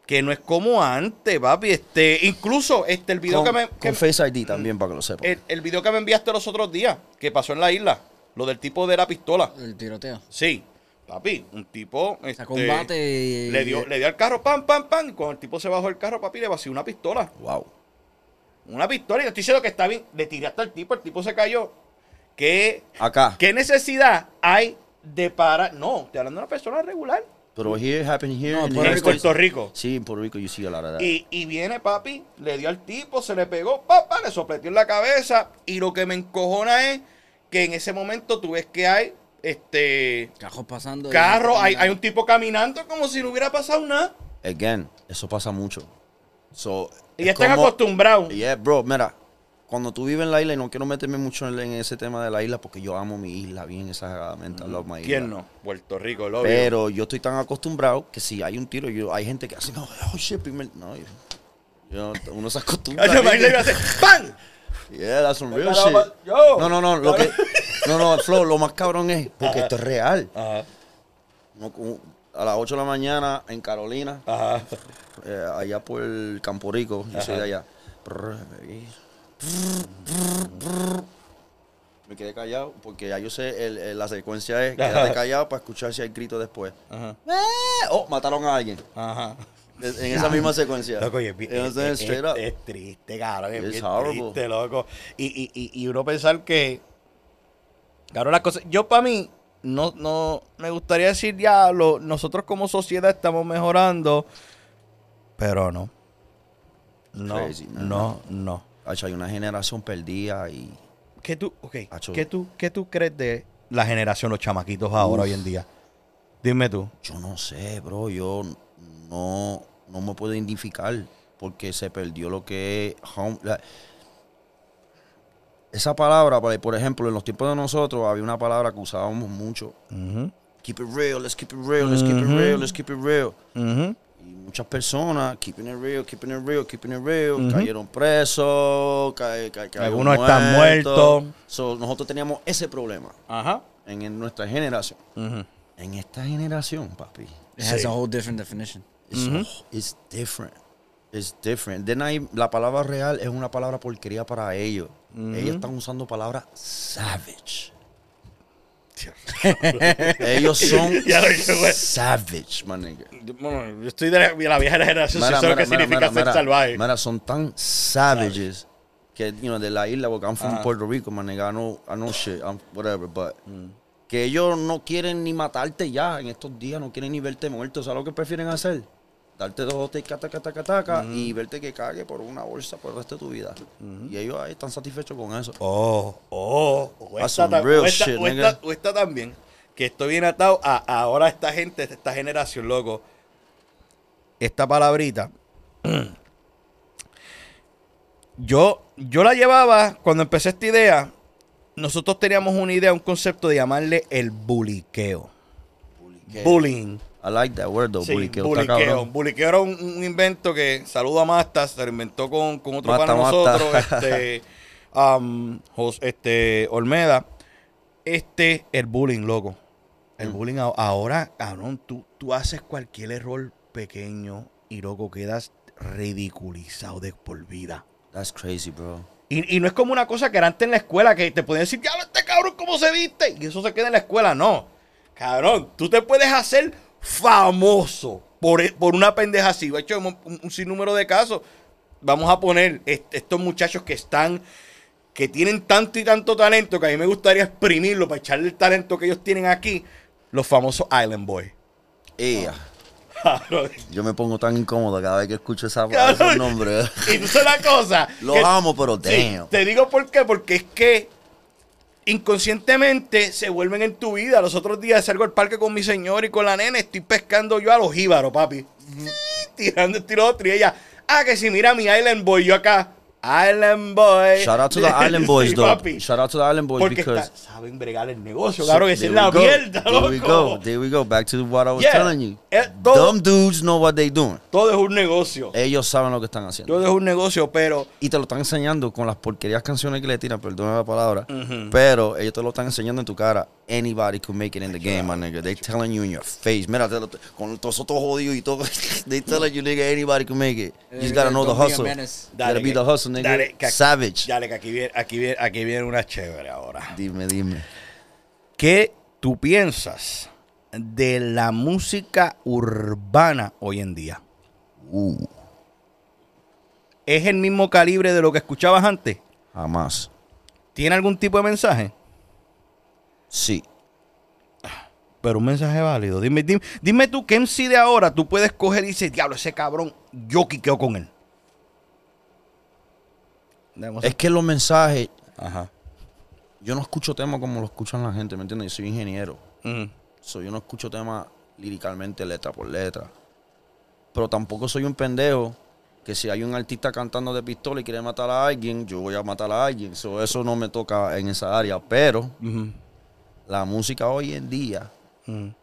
Que no es como antes, papi. Este, incluso este, el video Con, que me. que- con Face ID también, para que lo sepan. el, el video que me enviaste los otros días, que pasó en la isla. Lo del tipo de la pistola. El tiroteo. Sí, papi, un tipo. Este, combate y... Le dio, le dio al carro, pam, pam, pam. Y cuando el tipo se bajó el carro, papi, le vació una pistola. wow. Una pistola. Y yo estoy diciendo que está bien. Le tiré hasta el tipo, el tipo se cayó. ¿Qué, Acá. qué necesidad hay de parar? No, estoy hablando de una persona regular. Pero here, happen here. No, in the Puerto en. Puerto Rico. Sí, en Puerto Rico you see a lot of that. Y, y viene papi, le dio al tipo, se le pegó, papá, le sopletió en la cabeza. Y lo que me encojona es que en ese momento tú ves que hay este Cajos pasando. carro, hay, hay un tipo caminando como si no hubiera pasado nada. Again, eso pasa mucho. So, Y es ya están como- acostumbrados. Yeah, bro, mira, cuando tú vives en la isla, y no quiero meterme mucho en, en ese tema de la isla, porque yo amo mi isla bien exageradamente. Love my ¿Quién isla. no? Puerto Rico, lo Pero yo estoy tan acostumbrado que si hay un tiro, yo, hay gente que hace, no, oh shit, primer. No, yo, yo- uno se acostumbra. Oye, imagínate, iba a hacer ¡pam! Yeah, that's some real shit. yo. No, no, no, lo que, no, no, Flo, lo más cabrón es, porque esto es real. Ajá, a las 8 de la mañana en Carolina, ajá. eh, allá por el Campo Rico, yo soy de allá. Me quedé callado porque ya yo sé, el- el- la secuencia es quédate callado para escuchar si hay grito después. Ajá. Eh, oh, mataron a alguien. Ajá. En esa misma secuencia. Loco, es, triste, cabrón. Es triste, loco. Y, y, y, y uno pensar que. Cabrón, las cosas. Yo, para mí, no, no. Me gustaría decir, diablo, nosotros como sociedad estamos mejorando. Pero no. No, Crazy, no, no. Hacho, hay una generación perdida y ¿Qué tú, okay. ¿qué tú, ¿Qué tú crees de la generación, los chamaquitos ahora, hoy en día? Dime tú. yo no sé, bro, yo no, no me puedo identificar porque se perdió lo que es home- la- esa palabra, por ejemplo, en los tiempos de nosotros había una palabra que usábamos mucho. Keep it real, let's keep it real, let's keep it real, let's keep it real. Y muchas personas, keeping it real, keeping it real, keeping it real, cayeron presos, ca- ca- cayeron Algunos están muertos. So, nosotros teníamos ese problema Ajá. en, en nuestra generación. En esta generación, papi, It has Sí. a whole different definition. it's, different. It's different. Then la palabra real es una palabra porquería para ellos. Ellos están usando palabra savage. Ellos son (laughs) lo savage, my nigga. Bueno, yo estoy de la, de la vieja generación, Mira, sé lo mira, que mira, significa ser salvaje. mira, son tan savages que, you know, de la isla, porque I'm from. Puerto Rico, my nigga, I know, I know shit, I'm whatever, but Mm. que ellos no quieren ni matarte ya en estos días, no quieren ni verte muerto, ¿sabes lo que prefieren hacer? Darte dos taca, taca, taca, taca, Mm. y verte que cague por una bolsa por el resto de tu vida. Y ellos ahí están satisfechos con eso. Oh, oh, o esta, ta- real o esta- shit, o esta- o esta también, que estoy bien atado a, a ahora esta gente, esta generación, loco. Esta palabrita. (clears throat) Yo, yo la llevaba cuando empecé esta idea. Nosotros teníamos una idea, un concepto de llamarle el buliqueo. Bullying. I like that word though, Sí, buliqueo. buliqueo. era un, un invento que, saludo a Masta, se lo inventó con, con otro Masta, nosotros, este, (laughs) um, este, Olmeda. Este, el bullying, loco. El Mm. bullying ahora, cabrón, tú, tú haces cualquier error pequeño y, loco, quedas ridiculizado de por vida. That's crazy, bro. Y, y no es como una cosa que era antes en la escuela que te podían decir, diablo, este cabrón, ¿cómo se viste? Y eso se queda en la escuela. No. Cabrón, tú te puedes hacer famoso por, e- por una pendeja así. De hecho, un, un sinnúmero de casos. Vamos a poner est- estos muchachos que están, que tienen tanto y tanto talento que a mí me gustaría exprimirlo para echarle el talento que ellos tienen aquí. Los famosos Island Boys. Cabrón. Yo me pongo tan incómodo cada vez que escucho esa, esos nombres. (laughs) Y tú sabes la cosa. Los que- amo, pero Sí, te digo por qué, porque es que inconscientemente se vuelven en tu vida. Los otros días salgo al parque con mi señor y con la nena, estoy pescando yo a los jíbaros, papi. (laughs) Tirando el tiro otro y ella, ah, que si mira mi Island Boy, yo acá, Island Boy. Shout out to the Island Boys, (laughs) Sí, though. papi. Shout out to the Island Boys Porque because está- saben bregar el negocio, claro que esa es There la we go. mierda, There we loco. go. There we go. Back to what I was Yeah. telling you. Eh, todo- Dumb dudes know what they doing. Todo es un negocio. Ellos saben lo que están haciendo. Todo es un negocio, pero Y te lo están enseñando con las porquerías canciones que le tiran, perdóname la palabra. Ujú. Pero ellos te lo están enseñando en tu cara. Anybody could make it in the game, my nigga. They telling you in your face. Mira, te lo- con todos esos jodidos y todo. (laughs) They telling you, nigga, anybody can make it. You just gotta know the hustle. gotta be the hustle, dale, que- Savage. Dale, que aquí viene, aquí viene, aquí viene una chévere ahora. Dime, dime. ¿Qué tú piensas de la música urbana hoy en día? Uh, ¿Es el mismo calibre de lo que escuchabas antes? jamás. ¿Tiene algún tipo de mensaje? Sí. Pero un mensaje válido. Dime, dime, dime tú qué MC de ahora tú puedes coger y decir, diablo, ese cabrón, yo quiqueo con él. Es que los mensajes, Ajá. yo no escucho temas como lo escuchan la gente, ¿me entiendes? Yo soy ingeniero. So, yo no escucho temas líricamente letra por letra. Pero tampoco soy un pendejo que si hay un artista cantando de pistola y quiere matar a alguien, yo voy a matar a alguien. So, eso no me toca en esa área. Pero la música hoy en día, Ujú.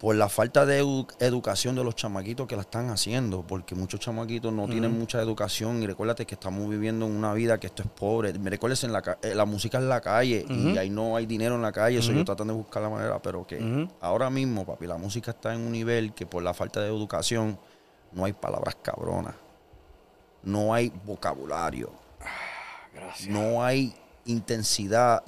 Por la falta de edu- educación de los chamaquitos que la están haciendo, porque muchos chamaquitos no tienen mucha educación y recuérdate que estamos viviendo en una vida que esto es pobre. Me recuerdes en la, eh, la música en la calle y ahí no hay dinero en la calle, eso yo tratan de buscar la manera, pero que ahora mismo, papi, la música está en un nivel que por la falta de educación no hay palabras cabronas, no hay vocabulario, no hay intensidad,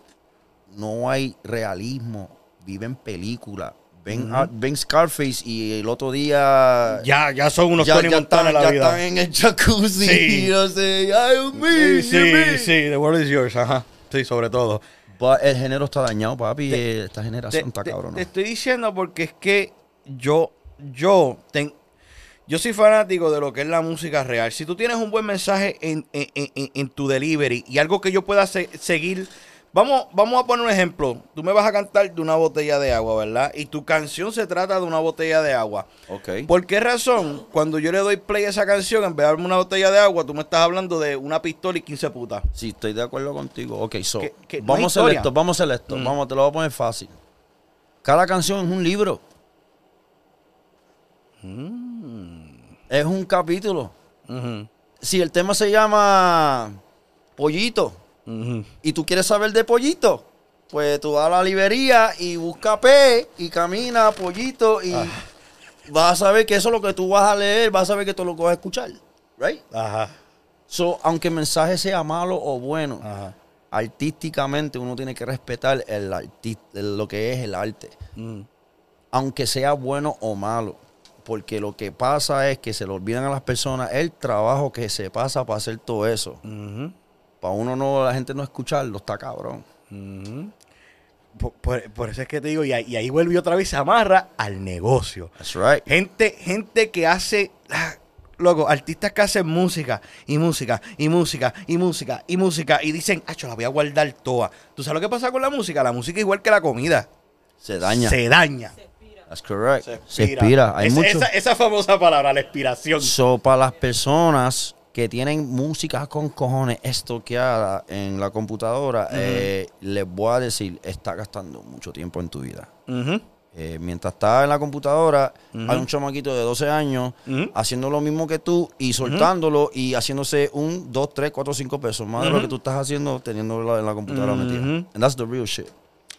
no hay realismo, viven película. Ven, ven Scarface y el otro día Ya, ya son unos ya, Tony ya Montana están, en la ya vida. están en el jacuzzi. Sí. (laughs) No sé, ay, me, Sí, sí, me. sí, the world is yours, ajá. Sí, sobre todo. But el género está dañado, papi. Te- eh, Esta generación está te, cabrón. te estoy diciendo porque es que yo, yo, ten- yo soy fanático de lo que es la música real. Si tú tienes un buen mensaje en, en- en- en tu delivery y algo que yo pueda se- seguir, vamos, vamos a poner un ejemplo. Tú me vas a cantar de una botella de agua, ¿verdad? Y tu canción se trata de una botella de agua. Ok. ¿Por qué razón, cuando yo le doy play a esa canción, en vez de darme una botella de agua, tú me estás hablando de una pistola y 15 putas? Sí, estoy de acuerdo contigo. Ok, so, que no vamos a esto, vamos a hacer esto. Mm. Vamos, te lo voy a poner fácil. Cada canción es un libro. Mm. Es un capítulo. Si el tema se llama Pollito y tú quieres saber de Pollito, pues tú vas a la librería y busca P y camina Pollito y Ah. vas a saber que eso es lo que tú vas a leer, vas a saber que tú lo vas a escuchar. Right? Ajá, So, aunque el mensaje sea malo o bueno, ajá. artísticamente uno tiene que respetar el lo que es el arte, Mm. aunque sea bueno o malo. Porque lo que pasa es que se le olvidan a las personas el trabajo que se pasa para hacer todo eso. Para uno no, la gente no escucharlo, está cabrón. Por, por- por eso es que te digo, y ahí, y ahí vuelve otra vez, se amarra al negocio. That's right. Gente, gente que hace, ah, loco, artistas que hacen música y música y música y música y música y dicen, ah, yo la voy a guardar toda. ¿Tú sabes lo que pasa con la música? La música es igual que la comida. Se daña. Se daña. That's correct. Se expira. Hay Es- mucho. esa, esa famosa palabra, la expiración. So, para las personas que tienen música con cojones estoqueada en la computadora, eh, les voy a decir, está gastando mucho tiempo en tu vida. Eh, mientras estás en la computadora, hay un chamaquito de 12 años haciendo lo mismo que tú y soltándolo y haciéndose un, dos, tres, cuatro, cinco pesos más de lo que tú estás haciendo teniéndolo en la computadora metida. And that's the real shit.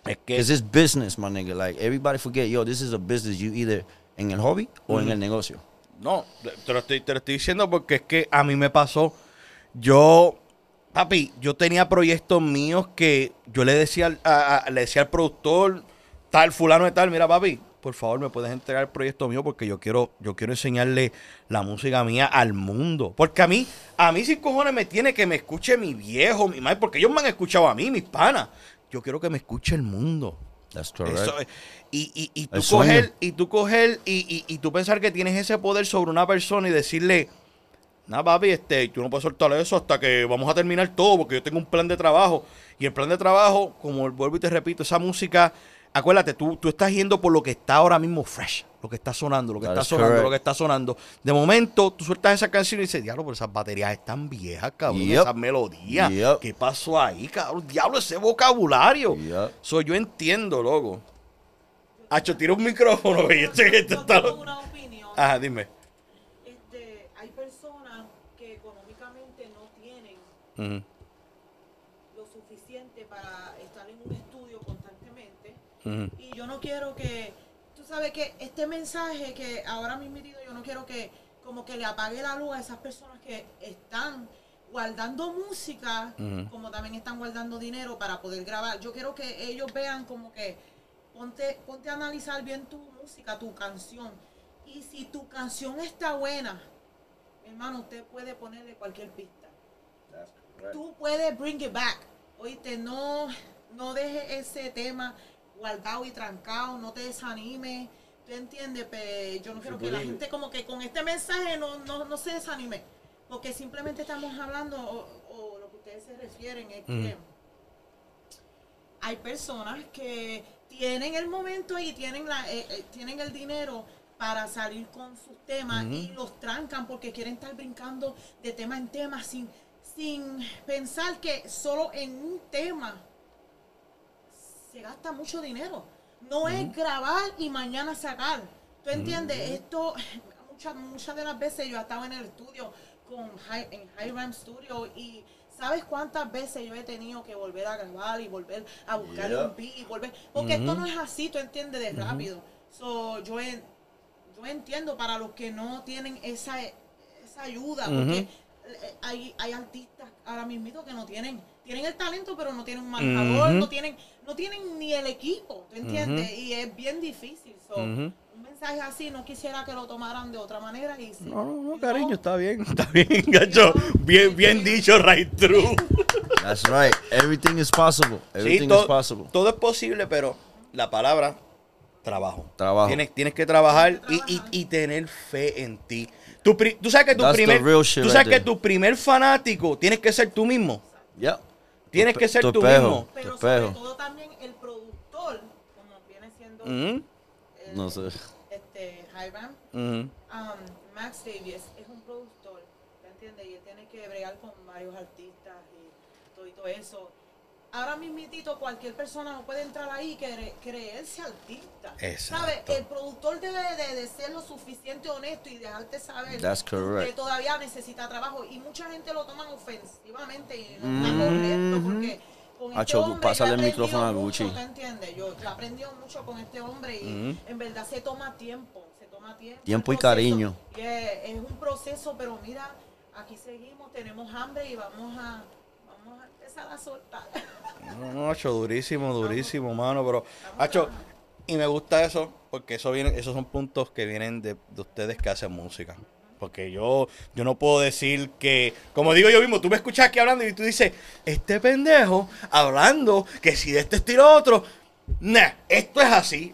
Es que it's business, my nigga. Like, everybody forget, yo, this is a business. You either en el hobby o en el negocio. No, te lo, estoy, te lo estoy diciendo porque es que a mí me pasó. Yo, papi, yo tenía proyectos míos que yo le decía al, a- a- le decía al productor, tal, fulano de tal, mira, papi, por favor, me puedes entregar el proyecto mío porque yo quiero, yo quiero enseñarle la música mía al mundo. Porque a mí, a mí sin cojones me tiene que me escuche mi viejo, mi madre, porque ellos me han escuchado a mí, mis panas. Yo quiero que me escuche el mundo. That's correct. Eso es- y, y, y tú coger, y tú coger, y, y, y tú pensar que tienes ese poder sobre una persona y decirle, nada, papi, este, tú no puedes soltar eso hasta que vamos a terminar todo, porque yo tengo un plan de trabajo. Y el plan de trabajo, como vuelvo y te repito, esa música, acuérdate, tú, tú estás yendo por lo que está ahora mismo fresh, lo que está sonando, lo que That está sonando, correct. lo que está sonando. De momento, tú sueltas esa canción y dices, diablo, pero esas baterías están viejas, cabrón, Yep. esas melodías. Yep. ¿Qué pasó ahí, cabrón? Diablo, ese vocabulario. Yep. So, yo entiendo, loco. Hacho, tira un micrófono, güey. Este, este Yo está... tengo una opinión. Ajá, dime. Este, hay personas que económicamente no tienen Ujú, lo suficiente para estar en un estudio constantemente. ujú. Y yo no quiero que, tú sabes que este mensaje que ahora mismo yo no quiero que como que le apague la luz a esas personas que están guardando música, Ujú. como también están guardando dinero para poder grabar. Yo quiero que ellos vean como que ponte, ponte a analizar bien tu música, tu canción. Y si tu canción está buena, mi hermano, usted puede ponerle cualquier pista tú puedes bring it back. Oíste, no, no dejes ese tema guardado y trancado, no te desanimes. ¿Tú entiendes? Pe- yo no quiero que la gente como que con este mensaje no, no, no se desanime. Porque simplemente estamos hablando, o, o lo que ustedes se refieren es que hay personas que tienen el momento y tienen, la, eh, eh, tienen el dinero para salir con sus temas y los trancan porque quieren estar brincando de tema en tema sin, sin pensar que solo en un tema se gasta mucho dinero. No es grabar y mañana sacar. ¿Tú entiendes? Esto, muchas, muchas de las veces yo he estado en el estudio con Hi- en High Ram Studio y ¿sabes cuántas veces yo he tenido que volver a grabar y volver a buscar Yeah. un beat y volver? Porque esto no es así, tú entiendes, de rápido. So, yo, en- yo entiendo para los que no tienen esa, esa ayuda, porque eh, hay, hay artistas ahora mismo que no tienen, tienen el talento, pero no tienen un manejador, no tienen, no tienen ni el equipo, ¿tú entiendes? Y es bien difícil. So, mensaje así no quisiera que lo tomaran de otra manera y si- No, no, no, cariño, está bien. (laughs) Está bien, gacho. Bien, bien dicho, right true. That's right. Everything is possible. Everything Sí, is possible. todo es posible, pero la palabra trabajo. Trabajo. Tienes, tienes que trabajar y, y- y tener fe en ti. Tu pri- tú sabes que tu That's primer, tú right sabes que there. tu primer fanático tienes que ser tú mismo. Yeah. Tienes Tu que ser tu tú espejo. mismo. Pero sobre todo también el productor, como viene siendo Ujú, el- No sé. Um, Max Davies es un productor, ¿te entiendes? Y él tiene que bregar con varios artistas y todo, y todo eso. Ahora mismitito cualquier persona no puede entrar ahí y cre- creerse artista. Exacto. ¿Sabes? El productor debe de, de ser lo suficiente honesto y dejarte saber que todavía necesita trabajo. Y mucha gente lo toman ofensivamente y no está correcto porque con este Acho, hombre pásale el micrófono a Gucci. ¿te entiendes? Yo he aprendido mucho con este hombre y en verdad se toma tiempo, toma tiempo. Tiempo y cariño. Yeah, es un proceso, pero mira, aquí seguimos, tenemos hambre y vamos a, vamos a empezar a soltar. No, no, Hacho, durísimo, durísimo, mano, pero, Hacho, y me gusta eso, porque eso viene, esos son puntos que vienen de, de ustedes que hacen música. Porque yo, yo no puedo decir que, como digo yo mismo, tú me escuchas aquí hablando y tú dices, este pendejo hablando que si de este estilo otro, nah, esto es así.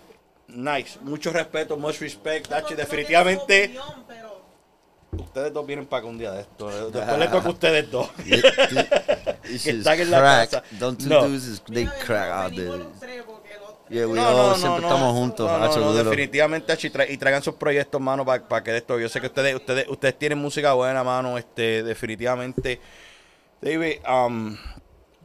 Nice, mucho respeto, much respect, tiene definitivamente su opinión, pero ustedes dos vienen para que un día de esto. (laughs) Después les toca a ustedes dos. (laughs) This Que están en la crack. casa. Don't No. dudes is they crack out there. Yeah, we No, all no, siempre no. estamos juntos. No, no, hacho, definitivamente, Hacho, y, tra- y traigan sus proyectos, mano, para que de esto. Yo sé que ustedes, ustedes, ustedes tienen música buena, mano, este, definitivamente. David, um,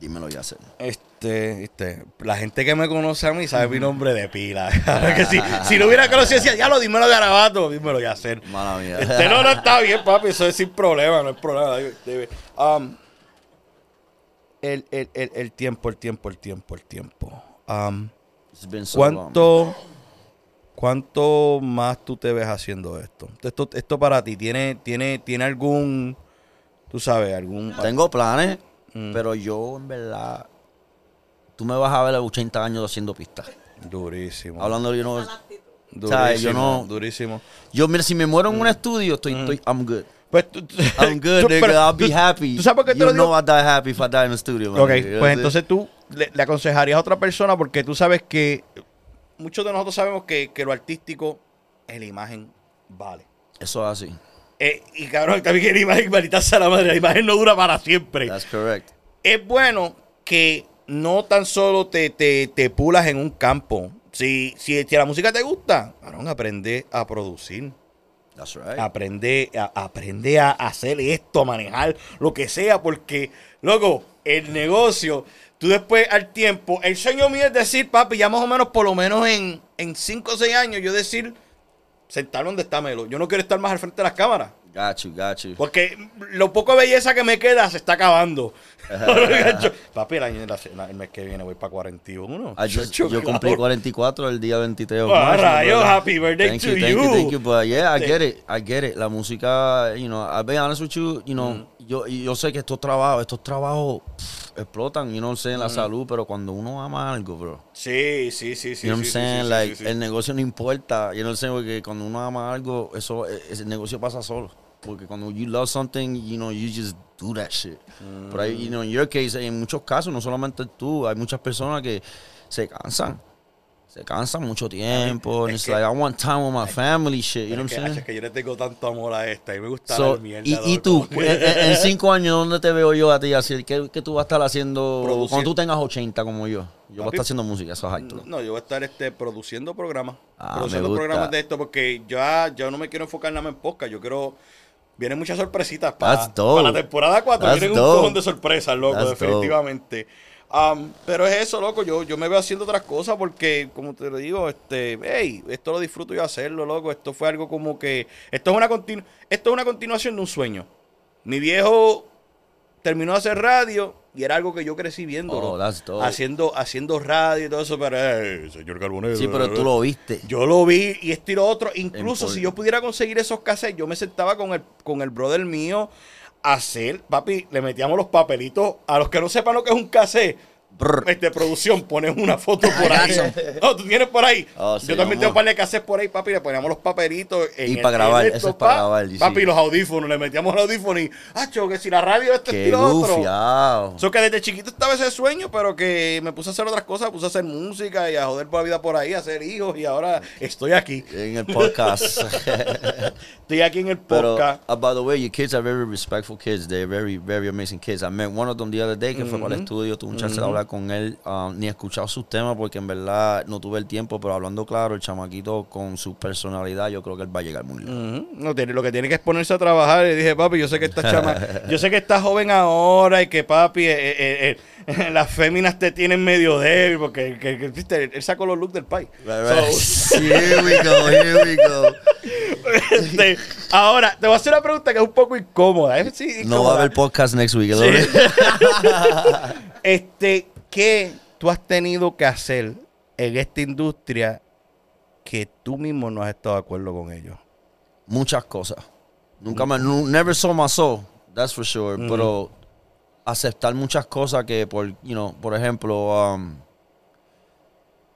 Dímelo ya, sé. este, Este, este, la gente que me conoce a mí sabe mi nombre de pila. (laughs) Que si, (laughs) si no hubiera conocido, decía, ya lo dímelo garabato, dímelo ya hacer. Mala mía. Este, no, no está bien, papi, eso es sin problema, no hay problema. Um, el, el, el, el tiempo, el tiempo, el tiempo, el tiempo. Um, long. ¿Cuánto, ¿Cuánto más tú te ves haciendo esto? Esto, esto para ti, ¿tiene, tiene, ¿tiene algún, tú sabes, algún... Tengo planes, Mm. pero yo en verdad, tú me vas a ver a 80 años haciendo pistas. Durísimo. Hablando, la actitud. durísimo. Yo no- durísimo. yo mira, si me muero Mm. en un estudio, estoy, estoy, I'm good. Pues, tú- I'm (laughs) good, tú- nigga. pero I'll be happy. ¿Tú sabes por qué te you lo digo? know I die happy if I die in the studio. man. Ok, pues entonces tú le, le aconsejarías a otra persona porque tú sabes que muchos de nosotros sabemos que, que lo artístico en la imagen vale. Eso es así. Eh, y cabrón, también que la imagen, maldita sea la madre, la imagen no dura para siempre. That's correct. Es bueno que no tan solo te, te, te pulas en un campo. Si, si, si la música te gusta, cabrón, aprende a producir. That's right. Aprende, a, aprende a hacer esto, a manejar lo que sea, porque, loco, el negocio, tú después al tiempo, el sueño mío es decir, papi, ya más o menos, por lo menos en 5 o 6 años, yo decir, sentarme donde está Melo. Yo no quiero estar más al frente de las cámaras. Got you, got you. Porque lo poco de belleza que me queda se está acabando. (laughs) Papi, el, año, la- el mes que viene voy para 41. I just- Chacho, yo cumplí cabrón. 44 el día 23 de Ah, rayos, brother. happy birthday thank to you, thank you. you, thank you. But yeah, I get it, I get it. La música, you know, I'll be honest with you, you know, Mm. yo, yo sé que estos trabajos, estos trabajos pff, explotan, you know, sé, en la Mm. salud, pero cuando uno ama algo, bro. Sí, sí, sí, sí. you know what I'm sí, sí, saying? sí, like, sí, sí. el negocio no importa, you know what I'm saying? Porque cuando uno ama algo, eso, e- ese negocio pasa solo. Porque cuando you love something, you know, you just do that shit. Pero ahí, you know, in your case, en muchos casos, no solamente tú, hay muchas personas que se cansan. Se cansan mucho tiempo. and es it's que- like, I want time with my family, shit. You know Es what I'm es saying? que yo le tengo tanto amor a esta y me gusta So, la mierda. y, tú, (laughs) en, cinco años, ¿dónde te veo yo a ti? Así, ¿qué, qué tú vas a estar haciendo Producir. cuando tú tengas 80 como yo? Yo voy a estar haciendo música, eso es alto. No, yo voy a estar este, produciendo programas. Ah, produciendo me gusta. programas de esto porque ya, ya no me quiero enfocar nada en podcast. Yo quiero. Vienen muchas sorpresitas para, para la temporada 4. That's Vienen un cojón de sorpresas, loco, That's definitivamente. Um, pero es eso, loco. Yo, yo me veo haciendo otras cosas porque, como te lo digo, este, hey, esto lo disfruto yo hacerlo, loco. Esto fue algo como que. Esto es una, continu- esto es una continuación de un sueño. Mi viejo terminó de hacer radio y era algo que yo crecí viendo. Oh, haciendo, haciendo radio y todo eso, pero eh, señor Carbonero. Sí, pero tú lo viste. Yo lo vi y esto y lo otro. Incluso si yo pudiera conseguir esos cassettes, yo me sentaba con el, con el brother mío a hacer, papi, le metíamos los papelitos. A los que no sepan lo que es un cassette, Brr. este, producción, pones una foto por ahí. No, tú tienes por ahí. Oh, sí, yo también vamos. tengo un par de cassettes por ahí, papi, le poníamos los papelitos. en Y el- pa' grabar, en el eso es top, pa' pa, grabar, sí. Papi, los audífonos, le metíamos los audífonos y, acho, que si la radio este Qué estilo otro. gufiado. So que desde chiquito estaba ese sueño, pero que me puse a hacer otras cosas, puse a hacer música y a joder por la vida por ahí, a hacer hijos y ahora estoy aquí. En el podcast. (laughs) Estoy aquí en el Pero, podcast. uh, by the way, your kids are very respectful kids. They're very, very amazing kids. I met one of them the other day que fue para el estudio. Tuve un chance de hablar con él. um, ni he escuchado sus temas porque en verdad no tuve el tiempo. Pero hablando claro, el chamaquito con su personalidad, yo creo que él va a llegar muy lejos. No, tiene- lo que tiene que es ponerse a trabajar. Y dije, papi, yo sé que esta chama, (laughs) yo sé que estás joven ahora y que papi, eh, eh, eh, (laughs) las féminas te tienen medio débil porque que- que, viste, él sacó los looks del país. Right, (laughs) right. here we go, here we go. Este, ahora, te voy a hacer una pregunta que es un poco incómoda. ¿eh? No va a haber podcast next week. este, ¿qué tú has tenido que hacer en esta industria que tú mismo no has estado de acuerdo con ellos? Muchas cosas. Nunca me, never saw my soul, that's for sure. Pero aceptar muchas cosas que por, you know, por ejemplo, um,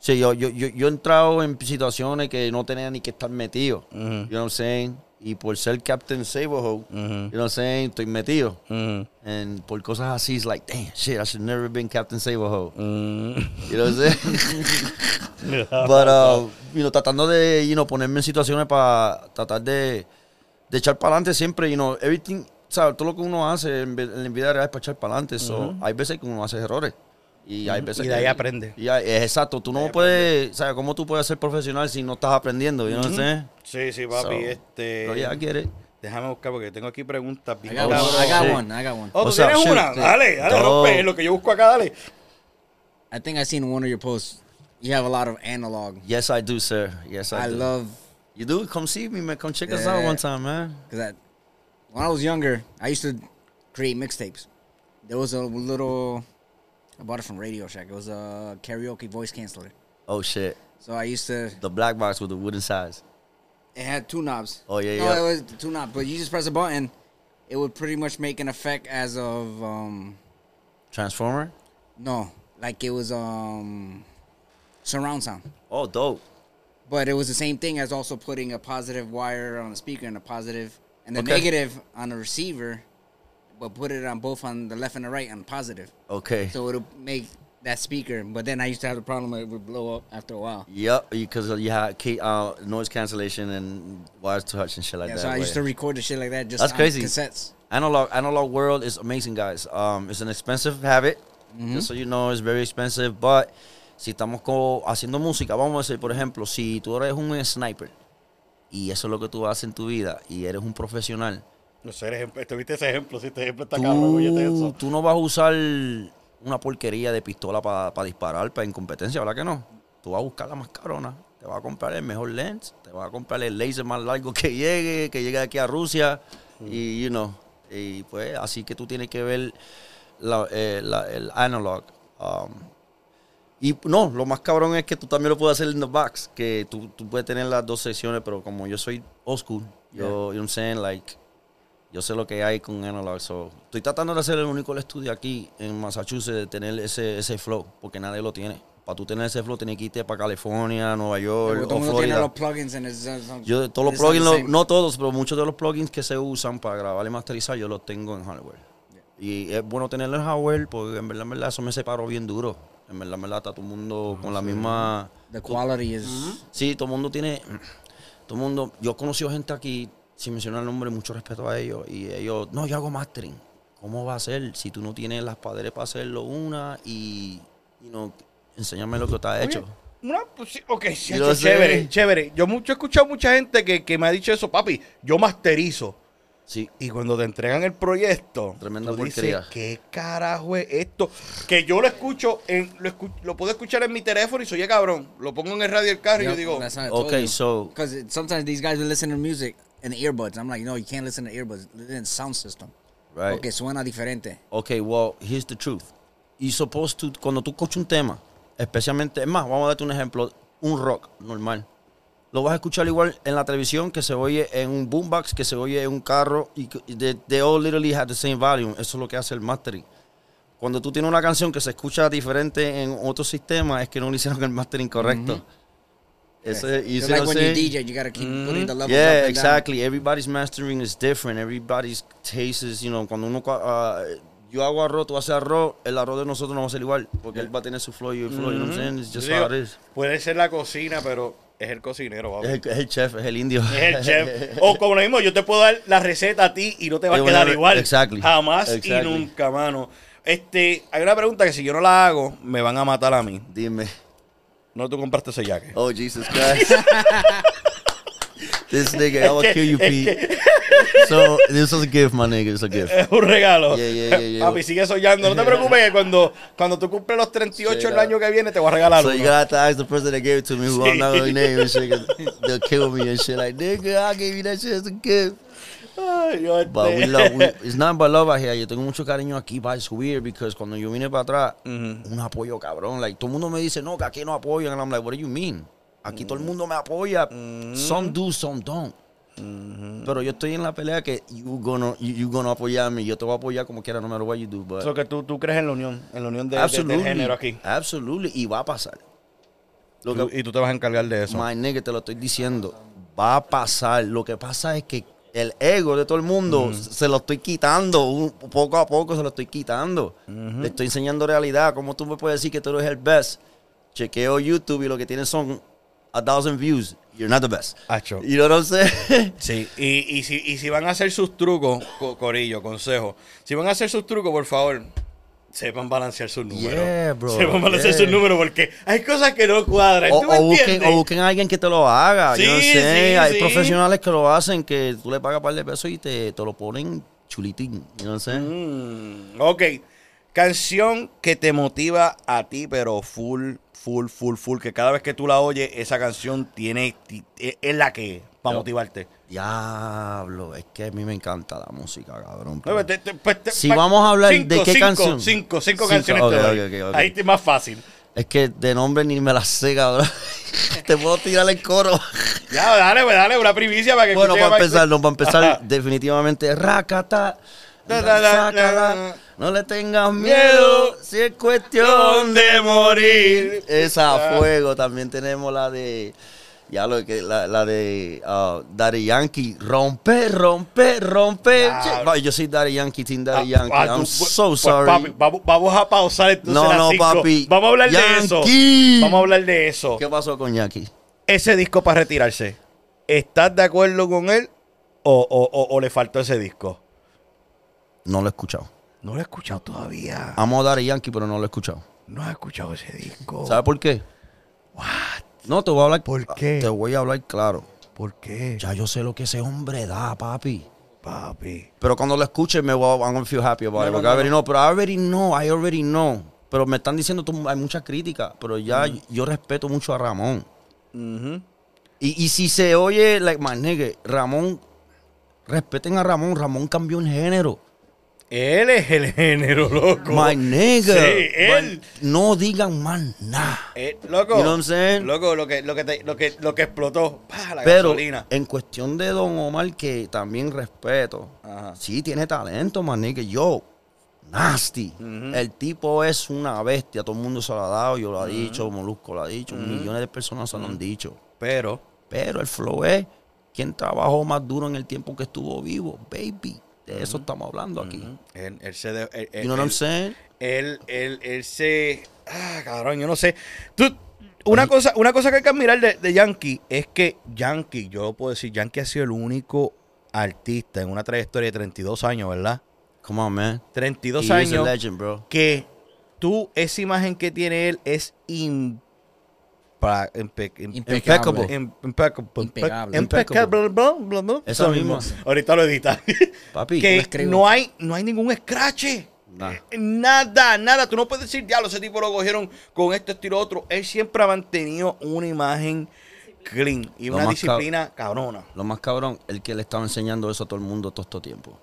sí, yo, yo, yo, yo he entrado en situaciones que no tenía ni que estar metido. You know what I'm saying? Y por ser Captain Saberho, you know what I'm saying? Estoy metido. And por cosas así, it's like, damn, shit, I should never have been Captain Saberho. You know what I'm saying? (laughs) But, uh, you know, tratando de, you know, ponerme en situaciones para tratar de, de echar para adelante siempre, you know, everything, ¿sabes? Todo lo que uno hace en, en la vida real es para echar para adelante. So, hay veces que uno hace errores. Y hay veces Y de ahí que- aprende. y hay- es exacto. Tú no puedes, ¿sabes? ¿Cómo tú puedes ser profesional si no estás aprendiendo? What I'm saying? Sí, sí, papi. So, este, Pero yeah, I get it. Déjame buscar porque tengo aquí preguntas I bien got one. cabronas. I got Sí. one. I got one. Oh, ¿tú O sea, tienes shit, una? sí. Dale, dale, No. rompe lo que yo busco acá, dale. I think I seen one of your posts. You have a lot of analog. Yes, I do, sir. Yes, I, I do. love You do? Come see me, man. Come check us out one time, man. because when I was younger, I used to create mixtapes. There was a little. I bought it from Radio Shack. It was a karaoke voice canceller. Oh shit. So I used to. The black box with the wooden sides. It had two knobs. Oh, yeah, no, yeah. it was two knobs. But you just press a button, it would pretty much make an effect as of um Transformer. no, like it was um surround sound. Oh, dope. But it was the same thing as also putting a positive wire on the speaker and a positive and the Okay. negative on the receiver, but put it on both on the left and the right on positive. Okay. So it'll make that speaker. But then I used to have the problem it would blow up after a while. Yep, because you had uh, noise cancellation and wires touch and shit like yeah, that. so I used to record the shit like that just That's on crazy. cassettes. analog analog world is amazing, guys. Um, it's an expensive habit. Mm-hmm. Just so you know, it's very expensive. But si estamos co- haciendo música, vamos a decir, por ejemplo, si tú eres un sniper y eso es lo que tú haces en tu vida y eres un profesional, No sé, ejemplo, ¿tuviste ese ejemplo? Si este ejemplo está cabrón, óyete tú, eso. tú no vas a usar una porquería de pistola para disparar, para incompetencia, ¿verdad que no? Tú vas a buscar la más carona, te vas a comprar el mejor lens, te vas a comprar el laser más largo que llegue, que llegue aquí a Rusia, y, you know, y pues así que tú tienes que ver la- eh, la- el analog. um, y no, lo más cabrón es que tú también lo puedes hacer en the box, que tú, tú puedes tener las dos secciones, pero como yo soy old school, yo, you know what I'm saying, like, yo sé lo que hay con analog. So, estoy tratando de hacer el único estudio aquí en Massachusetts de tener ese, ese flow, porque nadie lo tiene. Para tú tener ese flow, tienes que irte para California, Nueva York todo o tiene los plugins en el Yo, todos los plugins, lo- no todos, pero muchos de los plugins que se usan para grabar y masterizar, yo los tengo en hardware. Y es bueno tenerlo en hardware, porque en verdad, en verdad, eso me separó bien duro. En verdad, en verdad, está todo el mundo con la misma... The quality is Sí, todo el mundo tiene. (clears throat) Todo el mundo. Yo he conocido gente aquí, sin mencionar el nombre, mucho respeto a ellos. Y ellos, no, yo hago mastering. ¿Cómo va a ser si tú no tienes las padres para hacerlo una y, y no, enséñame lo que te has hecho? Una, pues, sí, ok, sí, Yo lo sé. chévere, chévere. Yo mucho he escuchado mucha gente que, que me ha dicho eso, papi, yo masterizo. Sí, Y cuando te entregan el proyecto, Tremenda tú dices, porquería. ¿qué carajo es esto? Que yo lo escucho, en, lo, escu- lo puedo escuchar en mi teléfono y soy "Oye, cabrón. Lo pongo en el radio del carro y yo digo, Okay, so- because sometimes these guys will listen to music in the earbuds. I'm like, no, you can't listen to earbuds. Listen in sound system. right. Porque suena diferente. Ok, well, here's the truth. Y supposed to, cuando tú escuchas un tema, especialmente, es más, vamos a darte un ejemplo, un rock normal. Lo vas a escuchar igual en la televisión que se oye en un boombox, que se oye en un carro, y they all literally have the same volume. Eso es lo que hace el mastering. Cuando tú tienes una canción que se escucha diferente en otro sistema, es que no le hicieron el mastering correcto. Ese- you Just see like what when I'm you saying? DJ, you gotta keep putting the levels up Yeah, down. exactly. Everybody's mastering is different. Everybody's taste is, you know, cuando uno, ah, yo hago arroz, tú haces arroz, el arroz de nosotros no va a ser igual, porque él va a tener su flow y el flow, you know what I'm saying? It's just how digo, it is. puede ser la cocina, pero es el cocinero. Es el, es el chef, es el indio. Es el chef. (laughs) O como lo mismo, yo te puedo dar la receta a ti y no te va a quedar igual. exactly. Jamás y nunca, mano. Este, hay una pregunta que si yo no la hago, me van a matar a mí. Dime. No tú compraste ese jaque. Oh, Jesus Christ. this nigga, I will kill you, Pete. So, this is a gift, my nigga. It's a gift. Es un regalo. Yeah, yeah, yeah. Papi, sigue soñando. No te preocupes que cuando, cuando tú cumples los 38 el año que viene te voy a regalar So uno. you gotta have to ask the person that gave it to me, who I'm not Sí. gonna name and shit. They'll kill me and shit. Like, nigga, I gave you that shit as a gift. Ay, yo, este- But we love, we, (laughs) it's not but love out here. Yo tengo mucho cariño aquí, it's weird because cuando yo vine para atrás, un apoyo cabrón. Like, todo el mundo me dice, no, que aquí no apoyan. And I'm like, what do you mean? Aquí todo el mundo me apoya. Some do, some don't. Pero yo estoy en la pelea que you gonna, you, you gonna apoyarme. Yo te voy a apoyar como quiera, no matter what you do. But Eso que tú, tú crees en la unión, en la unión de, de- del género aquí. absolutely. Y va a pasar. Lo que, y tú te vas a encargar de eso. My nigga, te lo estoy diciendo. Va a pasar. Lo que pasa es que el ego de todo el mundo se lo estoy quitando. un- poco a poco se lo estoy quitando. Le estoy enseñando realidad. ¿Cómo tú me puedes decir que tú eres el best? Chequeo YouTube y lo que tienes son a thousand views. You're not the best. Acho. You know what I'm saying? (laughs) Sí, y, y, si, y si van a hacer sus trucos, co- Corillo, consejo. Si van a hacer sus trucos, por favor, sepan balancear sus números. Yeah, bro, Sepan balancear yeah. sus números porque hay cosas que no cuadran. o, ¿Tú me o busquen, entiendes? o busquen a alguien que te lo haga. Sí, yo no sé. sí, Hay sí. profesionales que lo hacen que tú le pagas un par de pesos y te, te lo ponen chulitín. What I'm saying? Mm, ok. Canción que te motiva a ti, pero full, full, full, full. Que cada vez que tú la oyes, esa canción tiene. ti- Es la que para motivarte. Diablo, es que a mí me encanta la música, cabrón. No, pues te- te- te- Si vamos a hablar de qué cinco, canción. Cinco, cinco Cinco, canciones ok, te. Ahí es más fácil. Es que de nombre ni me la sé, cabrón. (laughs) Te puedo tirar el coro. Ya, dale, pues dale, una primicia para que Bueno, para empezar, no, para empezar, definitivamente, racata. Da, da, da. No le tengas miedo, si es cuestión de morir. Esa Ah. a fuego. También tenemos la de. Ya lo que. La, la de uh, Daddy Yankee. Rompe, rompe, rompe. Va, Yo soy Daddy Yankee, Team Daddy Ah, Yankee. ah, I'm so pues, sorry. papi, vamos, a pausar entonces no, no, cinco. papi. Vamos a hablar de eso. Vamos a hablar de eso. ¿Qué pasó con Yankee? Ese disco para retirarse. ¿Estás de acuerdo con él o, o- o- o le faltó ese disco? No lo he escuchado. No lo he escuchado todavía. Amo a Daddy Yankee, pero no lo he escuchado. No he escuchado ese disco. ¿Sabes por qué? No, te voy a hablar. ¿Por qué? Te voy a hablar claro. ¿Por qué? Ya yo sé lo que ese hombre da, papi. Papi. Pero cuando lo escuche me voy a I'm gonna feel happy about No, it. Porque no, I already no. know. Pero I already know. I already know. Pero me están diciendo, hay mucha crítica. Pero ya yo respeto mucho a Ramón. Y, y si se oye, like, my nigga, Ramón, respeten a Ramón. Ramón cambió el género. Él es el género, loco. My nigga. Sí, él. No digan más nada. Eh, loco. You know what I'm saying? Loco, lo que, lo que, te- lo que, lo que explotó. Pa, la Pero gasolina. en cuestión de Don Omar, que también respeto, Ajá. sí tiene talento, man, nigga. Yo, nasty. El tipo es una bestia, todo el mundo se lo ha dado, yo lo he dicho, Molusco lo ha dicho, millones de personas se lo han dicho. Pero, Pero el flow es quien trabajó más duro en el tiempo que estuvo vivo, baby. De eso estamos hablando aquí. él, él se. de- él, You know what I'm él- saying? él, él, él se. Ah, cabrón, yo no sé. Tú, una, cosa, una cosa que hay que admirar de, de Yankee es que Yankee, yo lo puedo decir, Yankee ha sido el único artista en una trayectoria de 32 años, ¿verdad? Come on, man. 32 He años legend, bro. que tú, esa imagen que tiene él es impra- impe- im- Impeccable. im- impeccable. Impecable. Impecable. Eso mismo. Ahorita lo edita. (laughs) Papi, que no hay, no hay ningún scratch. Nah. Nada, nada. Tú no puedes decir, diablo, ese tipo lo cogieron con esto, esto y lo otro. Él siempre ha mantenido una imagen clean y Lo una disciplina cabrona. Lo más cabrón, el que le estaba enseñando eso a todo el mundo todo este tiempo.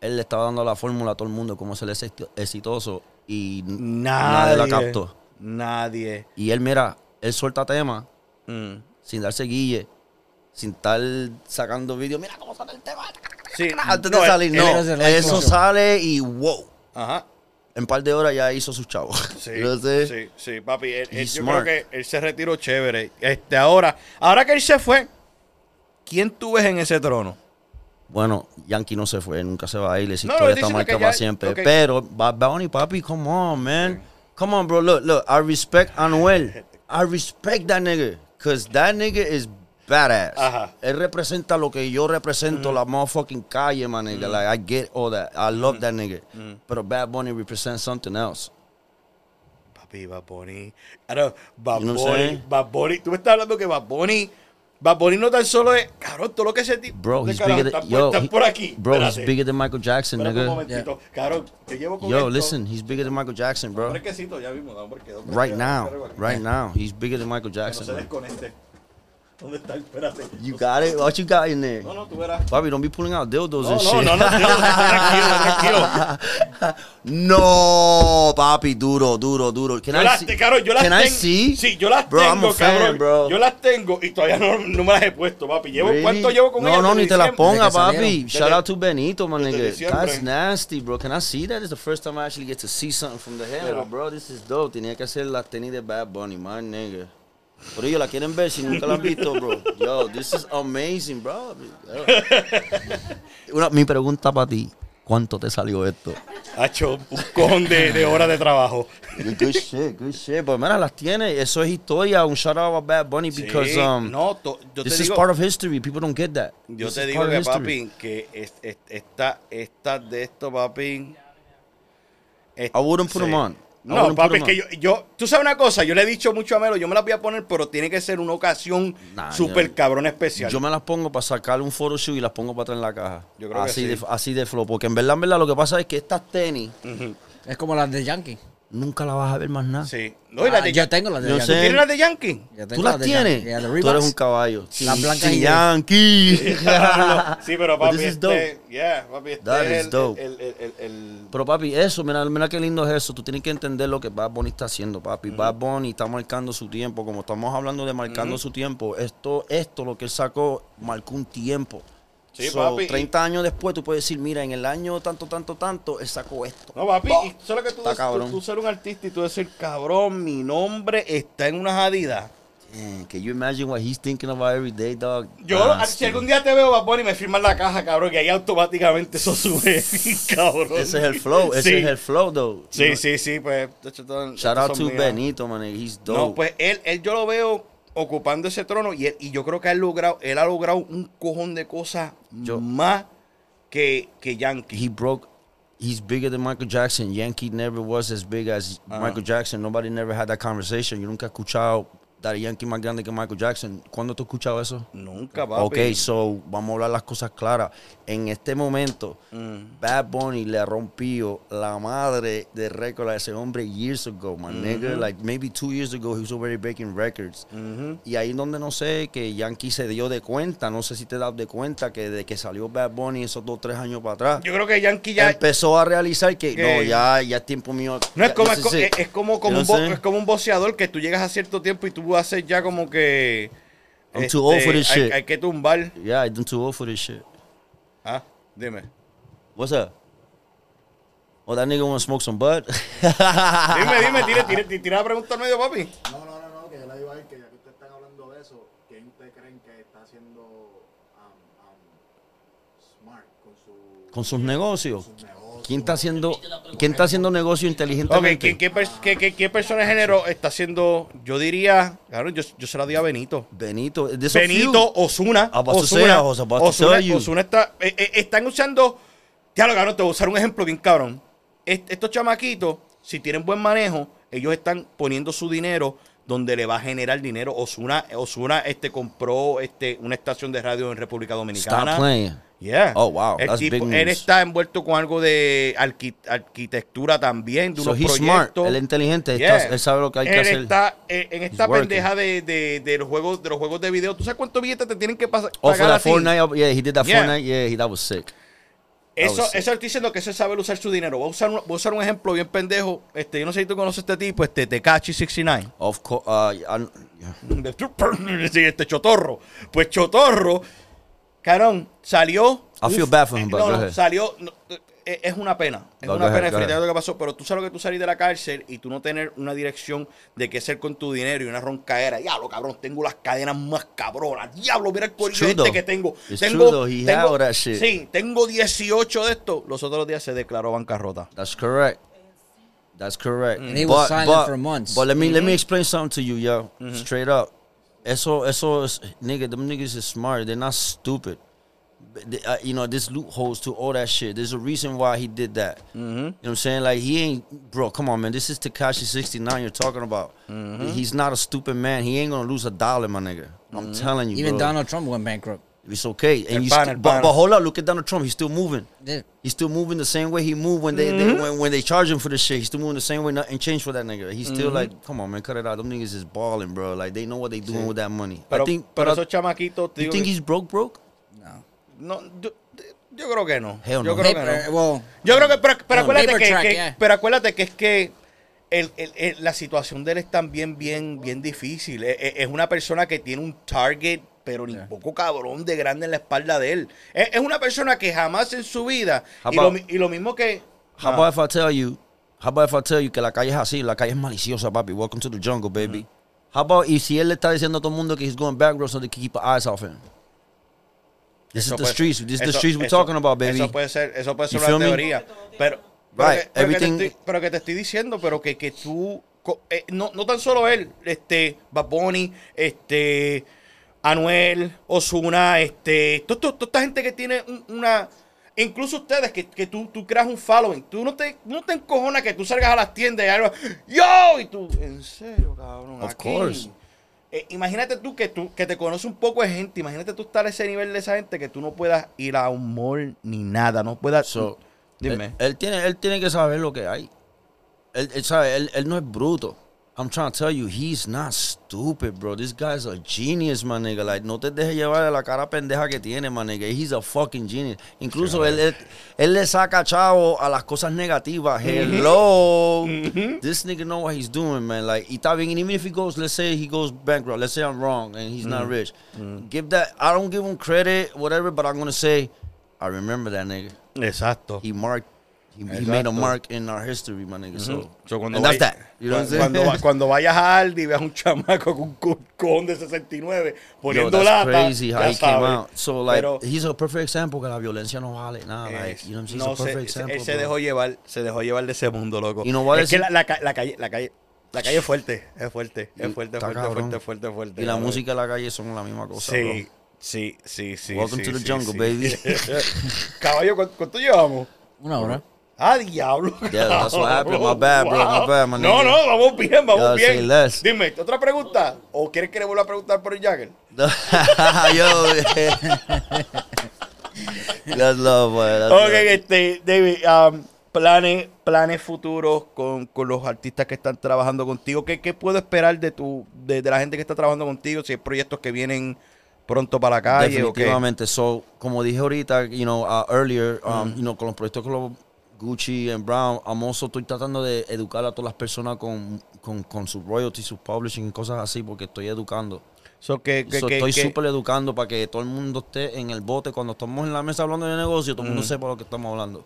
Él le estaba dando la fórmula a todo el mundo cómo ser exi- exitoso y Nadie. nadie la captó. Nadie. Y él, mira, él suelta tema Mm. sin darse guille, sin estar sacando vídeos. Mira cómo sale el tema. Sí, Antes no, de salir, él no. Eso sale y wow. Ajá. En un par de horas ya hizo sus chavos. Sí, (laughs) sí, sí, papi. él- él- He's yo creo que él se retiró chévere. Este, ahora, ahora que él se fue, ¿quién tú ves en ese trono? Bueno, Yankee no se fue, nunca se va a ir. Esa No, historia está ya- para siempre. Pero, Bad Bunny, papi, come on, man. Come on, bro. Look, look. I respect Anuel. (laughs) I respect that nigga. Because that nigga is badass. Ajá. Él representa lo que yo represento, mm. la motherfucking calle, my nigga. Mm. Like, I get all that. I love mm. that nigga. Pero Bad Bunny represents something else. Papi, Bad Bunny. Ahora, Bad You know Bunny. Bad Bunny. Tú me estás hablando que Bad Bunny. Bad Bunny no tan solo es. Cabrón, todo lo que ese tipo. Bro, de he's carajo, bigger than... por- Yo, están he- por aquí. Bro, he's Espérate. bigger than Michael Jackson, Espérate un nigga. Cabrón, te llevo con Yo, esto. listen, he's bigger than Michael Jackson, bro. Ya vimos, Right now. Right now. He's bigger than Michael Que no Jackson, se bro. desconecte. ¿Dónde está? Espérate. You got it? What you got in there? No, no, tú verás. Bobby, don't be pulling out dildos No, and no, shit. no, no, tranquilo, tranquilo. (laughs) no, papi, duro, duro, duro. Can Yo I las, see? cabrón, yo las Can. I see? Sí, yo las Bro, I'm tengo, a fan, cabrón. bro. Yo las tengo y todavía no, no me las he puesto, papi. Llevo, Really? ¿Cuánto llevo con no, ellas? No, Desde ni te las ponga, papi. Shout out to Benito, my desde nigga. That's nasty, bro. Can I see that? It's the first time I actually get to see something from the Mira. bro. This is dope. Tenía que hacer las tenis de Bad Bunny, my nigga. Pero ellos la quieren ver si nunca la han visto, bro. Yo, this is amazing, bro. Una, mi pregunta para ti. ¿Cuánto te salió esto? Hacho, un cojón de, de horas de trabajo. Good shit, good shit. Pues mira, las tiene. Eso es historia. Un shout out a Bad Bunny because Sí, um, no, to- yo this te is digo, part of history. People don't get that. yo This te digo que, history. papi, que es- es- esta, esta de esto, papi. es- I wouldn't put sí. them on. No, papi, es que yo, yo, tú sabes una cosa, yo le he dicho mucho a Melo, yo me las voy a poner, pero tiene que ser una ocasión Nah, súper cabrón especial. Yo me las pongo para sacarle un photoshoot y las pongo para atrás en la caja. Yo creo que así sí. de, así de flow. Porque en verdad, en verdad, lo que pasa es que estas tenis. Es como las de Yankee. Nunca la vas a ver más nada. Sí. No, y las Ah, de Yankee. tengo las de Yankee. ¿Tú sé. tienes las de Yankee? Yo tengo ¿Tú las de tienes? Yankee. Tú eres un caballo. Las blancas y Yankee. (laughs) sí, pero But papi, this is este, yeah, papi, este That es is el, dope. El, el, el, el- Pero papi, eso, mira, mira qué lindo es eso. Tú tienes que entender lo que Bad Bunny está haciendo, papi. Bad Bunny está marcando su tiempo. Como estamos hablando de marcando su tiempo, esto, esto, lo que él sacó, marcó un tiempo. Sí, So, papi, y- 30 años después tú puedes decir, mira, en el año tanto, tanto, tanto, él sacó esto. No, papi, y solo que tú, tú, tú ser un artista y tú decir, cabrón, mi nombre está en unas adidas. Damn, can you imagine what he's thinking about every day, dog? Yo, Ah, si sí. algún día te veo, Bad Bunny, me firman la caja, cabrón, que ahí automáticamente eso sube, (laughs) cabrón. Ese es el flow, ese Sí. es el flow, though. Sí, sí, sí, pues. Shout out to. Benito, man. He's dope. No, pues él, él yo lo veo ocupando ese trono y, él- y yo creo que él, logrado, él ha logrado un cojón de cosas Yo- más que, que Yankee. he broke. He's bigger than Michael Jackson. Yankee never was as big as. Michael Jackson. Nobody never had that conversation. Yo nunca he escuchado Daddy Yankee más grande que Michael Jackson. ¿Cuándo tú has escuchado eso? Nunca, papi. Ok, so vamos a hablar las cosas claras. En este momento, Mm. Bad Bunny le rompió la madre de récord a ese hombre years ago, my nigga. Like maybe two years ago, he was already breaking records. Y ahí donde no sé que Yankee se dio de cuenta, no sé si te das de cuenta que de que salió Bad Bunny esos dos, tres años para atrás, Yo creo que Yankee ya. empezó a realizar que, que- no, ya, ya es tiempo mío. No es como, es, como, un es como un boxeador que tú llegas a cierto tiempo y tú haces ya como que. este, I'm too old for this hay, shit. hay que tumbar. Yeah, I'm too old for this shit. Ah, dime. What's up? Oh, that nigga wanna smoke some bud? (laughs) Dime, dime, tira, tira, (laughs) tira, la pregunta al medio, papi. No, no, no, no, que yo le digo a él que ya que ustedes están hablando de eso, ¿quién ustedes creen que está haciendo um, um, smart con su Con sus negocios. sus negocios? ¿Quién está haciendo, quién está haciendo negocio Ok, inteligentemente? ¿qué, qué, qué, qué, persona de género está haciendo? Yo diría, claro, yo, yo se la di a Benito. Benito. Benito. Osuna. About to tell you. Osuna está, eh, eh, están usando, lo cabrón, te voy a usar un ejemplo bien cabrón. Est- estos chamaquitos, si tienen buen manejo, ellos están poniendo su dinero donde le va a generar dinero. Osuna, Osuna este, compró este, una estación de radio en República Dominicana. Stop. Yeah. Oh, wow, El that's tipo- big él news. está envuelto con algo de arqui- arquitectura también, de So unos he's smart. proyectos. Él es inteligente. Yeah. está- él sabe lo que hay que Él hacer. está eh, en esta He's pendeja de, de, de los juegos de los juegos de video. ¿Tú sabes cuántos billetes te tienen que pasar? Oh, for pagar a that? Fortnite. oh, Yeah, he did that Yeah. Fortnite. Yeah, he, that was sick. Eso, eso estoy diciendo que eso es saber usar su dinero. Voy a usar un, voy a usar un ejemplo bien pendejo. Este, yo no sé si tú conoces a este tipo, este Tekachi 69. Of course. Uh, (laughs) este Chotorro. Pues Chotorro, carón, salió. I feel bad for him, but no, go no, ahead. salió. no, eh, es una pena. Es una pena lo que pasó. Pero tú sabes lo que tú salís de la cárcel y tú no tener una dirección de qué hacer con tu dinero y una roncaera. Diablo, cabrón, tengo las cadenas más cabronas. Diablo, mira el corillo que tengo. It's tengo, tengo-. Sí, tengo 18 de estos. Los otros días se declaró bancarrota. That's correct. That's correct. And he was silent for months. But let me let me explain something to you, yo. Straight up. Eso eso is nigga. Them niggas is smart. They're not stupid. They- uh, you know, there's loopholes to all that shit. There's a reason why he did that. Mm-hmm. You know what I'm saying? Like he ain't, bro. Come on, man. This is Takashi 69 you're talking about. Mm-hmm. He's not a stupid man. He ain't gonna lose a dollar, my nigga. I'm mm-hmm. telling you, Even bro. Donald Trump went bankrupt. It's okay. And El you st- but, but hold up, look at Donald Trump. He's still moving. Yeah. He's still moving the same way he moved when they, they when, when they charge him for the shit. He's still moving the same way. Nothing changed for that nigga. He's still like, come on, man, cut it out. Them niggas is balling, bro. Like they know what they doing with that money. Pero, I think. pero esos chamaquitos. you think he's broke, broke? No. no, yo, yo creo que no. Hell yo no. creo que no. well, Yo creo que, pero, pero No, acuérdate que, track, que- yeah. pero acuérdate que es que el, el- el- la situación de él es también bien, bien difícil. Es, es- es una persona que tiene un target, pero ni poco cabrón de grande en la espalda de él. Es, es una persona que jamás en su vida, How y lo, about- mi- y lo mismo que... How Ah, about if I tell you? How about if I tell you que la calle es así? La calle es maliciosa, papi. Welcome to the jungle, baby. How about y si él le está diciendo a todo el mundo que he's going back, bro, so they can keep eyes off him? This eso is the puede- streets. This is the streets we're eso- talking about, baby. Eso puede ser, eso puede ser una teoría. Pero, pero, Right, que, pero que te everything- estoy, pero que te estoy diciendo, pero que, que tú, eh, no, no tan solo él, este, Bad Bunny, este, Anuel, Osuna, este, to- to- toda esta gente que tiene un- una, incluso ustedes que, que tú, tú creas un following, tú no te, no te encojonas que tú salgas a las tiendas y algo, yo, y tú, en serio, cabrón, Of aquí". course. Eh, imagínate tú que tú que te conoce un poco de gente, imagínate tú estar a ese nivel de esa gente que tú no puedas ir a un mall ni nada, no puedas. So, dime. Él, él tiene, él tiene que saber lo que hay. él, él, sabe, él, él no es bruto. I'm trying to tell you, he's not stupid, bro. This guy's a genius, my nigga. Like, no te dejes llevar de la cara pendeja que tiene, my nigga. He's a fucking genius. Incluso él, él, él le saca chavo a las cosas negativas. Hello. This nigga know what he's doing, man. Like, y está bien. And even if he goes, let's say he goes bankrupt. Let's say I'm wrong and he's not mm. rich. Mm. Give that, I don't give him credit, whatever, but I'm going to say, I remember that nigga. Exacto. He marked, he, he made a mark in our history, my nigga. So, So, cuando and that's that. You know what I'm saying? cuando, va- cuando vayas a Aldi y veas un chamaco con un co- cojón de 69 Yo, poniendo that's lata, crazy how he came out. So, like, Pero he's a perfect example que la violencia no vale nada. Like, you know what I'm saying? no, he's a perfect se- example. él se bro. dejó llevar, se dejó llevar de ese mundo, loco. Y no voy a es que la, la la calle, la calle, la calle es fuerte, es fuerte, es fuerte, fuerte, fuerte, fuerte, fuerte. Y la música y la calle son la misma cosa. Sí, sí, sí, sí. Welcome sí, to the sí, jungle, sí. baby. (laughs) Caballo, ¿cuánto, cuánto llevamos? Una hora. Ah, diablo. Yeah, that's what happened. My bad, bro. My bad, my No, no, vamos bien, vamos bien. Dime, ¿otra pregunta? ¿O quieres que le vuelva a preguntar por el Jagger? (laughs) Yo, that's love, boy. That's Ok, love. este, David, um, planes, planes futuros con, con los artistas que están trabajando contigo. ¿Qué, qué puedo esperar de tu, de, de la gente que está trabajando contigo? Si hay proyectos que vienen pronto para la calle. Definitivamente. So, como dije ahorita, you know, uh, earlier, um, you know, con los proyectos con los Gucci and Brown, I'm also estoy tratando de educar a todas las personas con, con, con sus royalties, sus publishing y cosas así, porque estoy educando. So, que, que- So, que- estoy súper educando para que todo el mundo esté en el bote cuando estamos en la mesa hablando de negocio, todo el mundo sepa lo que estamos hablando.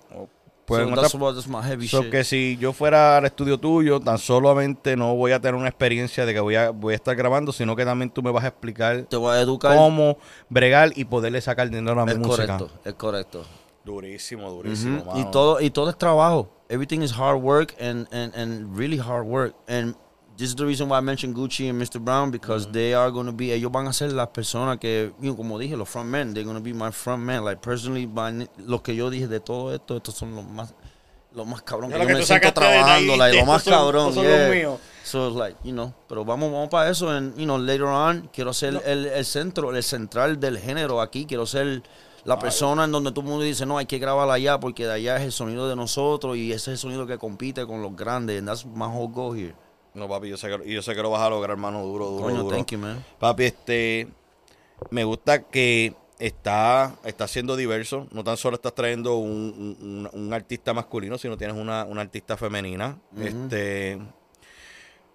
pues, so that's, what, that's my heavy so shit. que si yo fuera al estudio tuyo, tan solamente no voy a tener una experiencia de que voy a, voy a estar grabando, sino que también tú me vas a explicar Te voy a educar. cómo bregar y poderle sacar dinero a mi Es música. correcto, es correcto. Durísimo, durísimo. Y todo y todo es trabajo. Everything is hard work and, and, and really hard work. And this is the reason why I mentioned Gucci and Mr. Brown because they are going to be ellos van a ser las personas que you know, como dije los front men. They're going to be my front men. Like personally, my, lo que yo dije de todo esto, estos son los más los más cabrón Ya que lo yo que me siento trabajando, like, lo más son- cabrón, son los yeah. míos. So like, you know, pero vamos, vamos para eso and you know, later on quiero ser el, el centro, el central del género aquí, quiero ser la persona en donde todo el mundo dice, no, hay que grabar allá porque de allá es el sonido de nosotros y ese es el sonido que compite con los grandes. And that's my whole goal here. No, papi, yo sé que, yo sé que lo vas a lograr, hermano, duro, duro, Coño, duro. thank you, man. Papi, este, me gusta que está, está siendo diverso. No tan solo estás trayendo un, un- un- un artista masculino, sino tienes una, una artista femenina. Este,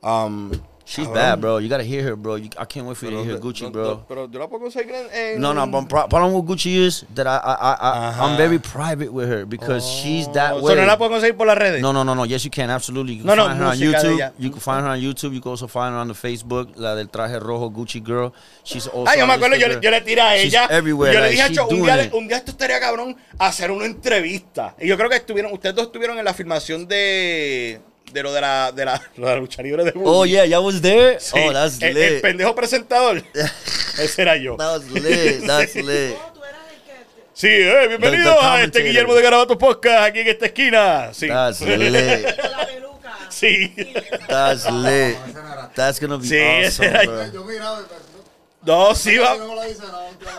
um, She's cabrón. bad, bro. You gotta hear her, bro. You, I can't wait for you to hear Gucci, no- bro. no, pero yo la puedo conseguir en... en- No, no, but pro- problem with Gucci is that I, I, I. I'm very private with her because she's that Oh, way. so no la puedo conseguir por las redes. No, no, no, no. Yes, you can. Absolutely. You can No, no, find her on YouTube. You can find her on YouTube. You can also find her on the Facebook. La del traje rojo, Gucci Girl. She's also. Ah, yo me acuerdo, yo, yo le tiré a She's ella. everywhere, yo le like, dije a she's Cho, un día, un día esto estaría cabrón hacer una entrevista. Y yo creo que estuvieron, ustedes dos estuvieron en la filmación de, de lo de la, de la, lo de la lucha libre de Boogie. Oh yeah, y'all was there. Sí, Oh, that's el, lit. el pendejo presentador. (laughs) Ese era yo. that was lit. That's lit. No, tú eras el que... te- Sí, eh, bienvenido The- the a este. Guillermo de Garabato Podcast aquí en esta esquina. Sí. That's (laughs) lit. Con la peluca. Sí. That's lit. That's gonna be Sí, awesome, era bro. Yo miraba, No, sí, va.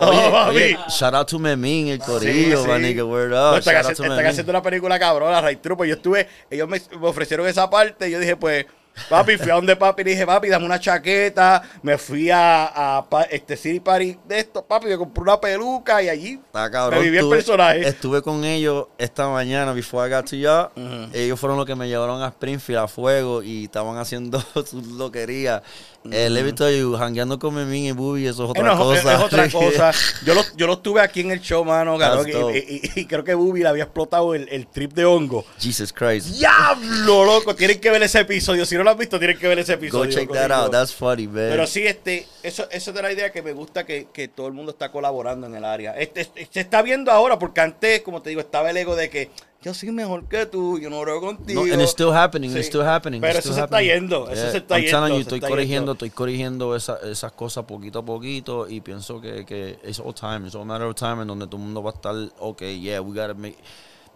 Oh, Oye, shout out to Memín, el corillo, sí. nigga, word No, up. están, Shout out haciendo, to están Memín. haciendo una película cabrona, Ray True, pues yo estuve, ellos me, me ofrecieron esa parte y yo dije, pues, papi, fui a donde papi y le dije, papi, dame una chaqueta, me fui a, este City Party de esto, papi, me compré una peluca y allí Está cabrón. me viví el Estuve- personaje. Estuve con ellos esta mañana, before I got to y'all. Ellos fueron los que me llevaron a Springfield a fuego y estaban haciendo (laughs) sus loquerías. Eh, let me tell you, jangueando con Memín y Bubi, eso es Eh, otra no, es- cosa. Es, otra (laughs) cosa. Yo lo, yo lo tuve aquí en el show, mano. y, dope. y- y- y creo que Bubi le había explotado el, el trip de hongo. Jesus Christ. ¡Diablo, loco! Tienen que ver ese episodio. Si no lo has visto, tienen que ver ese Go episodio. check that out. That's funny, man. Pero sí, este, eso, eso es de la idea que me gusta que, que todo el mundo está colaborando en el área. Este, este- se está viendo ahora, porque antes, como te digo, estaba el ego de que yo soy mejor que tú, yo no creo contigo. No, and it's still happening, it's Sí. still happening. Pero it's eso still se está happening. yendo, eso se está I'm yendo, you, se estoy está corrigiendo, yendo. estoy corrigiendo esa- esas cosas poquito a poquito y pienso que, que it's all time, it's all matter of time en donde todo el mundo va a estar, ok, yeah, we gotta make...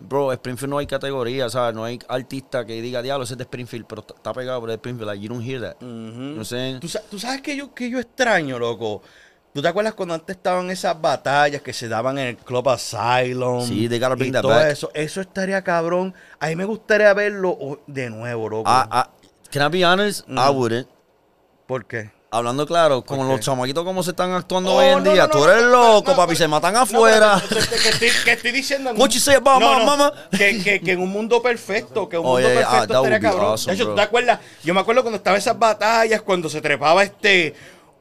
Bro, Springfield no hay categoría, ¿sabes? No hay artista que diga, diablo, ese es de Springfield, pero está- pegado por el Springfield. Like, you don't hear that. You know what I'm? ¿Tú, tú sabes que yo, que yo extraño, loco. ¿Tú te acuerdas cuando antes estaban esas batallas que se daban en el Club Asylum? Sí, bring y todo back. eso. Eso estaría cabrón. A mí me gustaría verlo de nuevo, loco. I, I, can I be honest? I Mm. wouldn't. ¿Por qué? Hablando claro, como ¿Por los qué? chamaquitos como se están actuando Oh, hoy en no, día. no, Tú eres loco, papi, se matan afuera. que, que estoy, que estoy diciendo. en What you say about mama? Que, que, que en un mundo perfecto, que un Oh, mundo yeah, ah, perfecto estaría cabrón. awesome, de hecho, ¿tú te acuerdas? Yo me acuerdo cuando estaba esas batallas, cuando se trepaba este.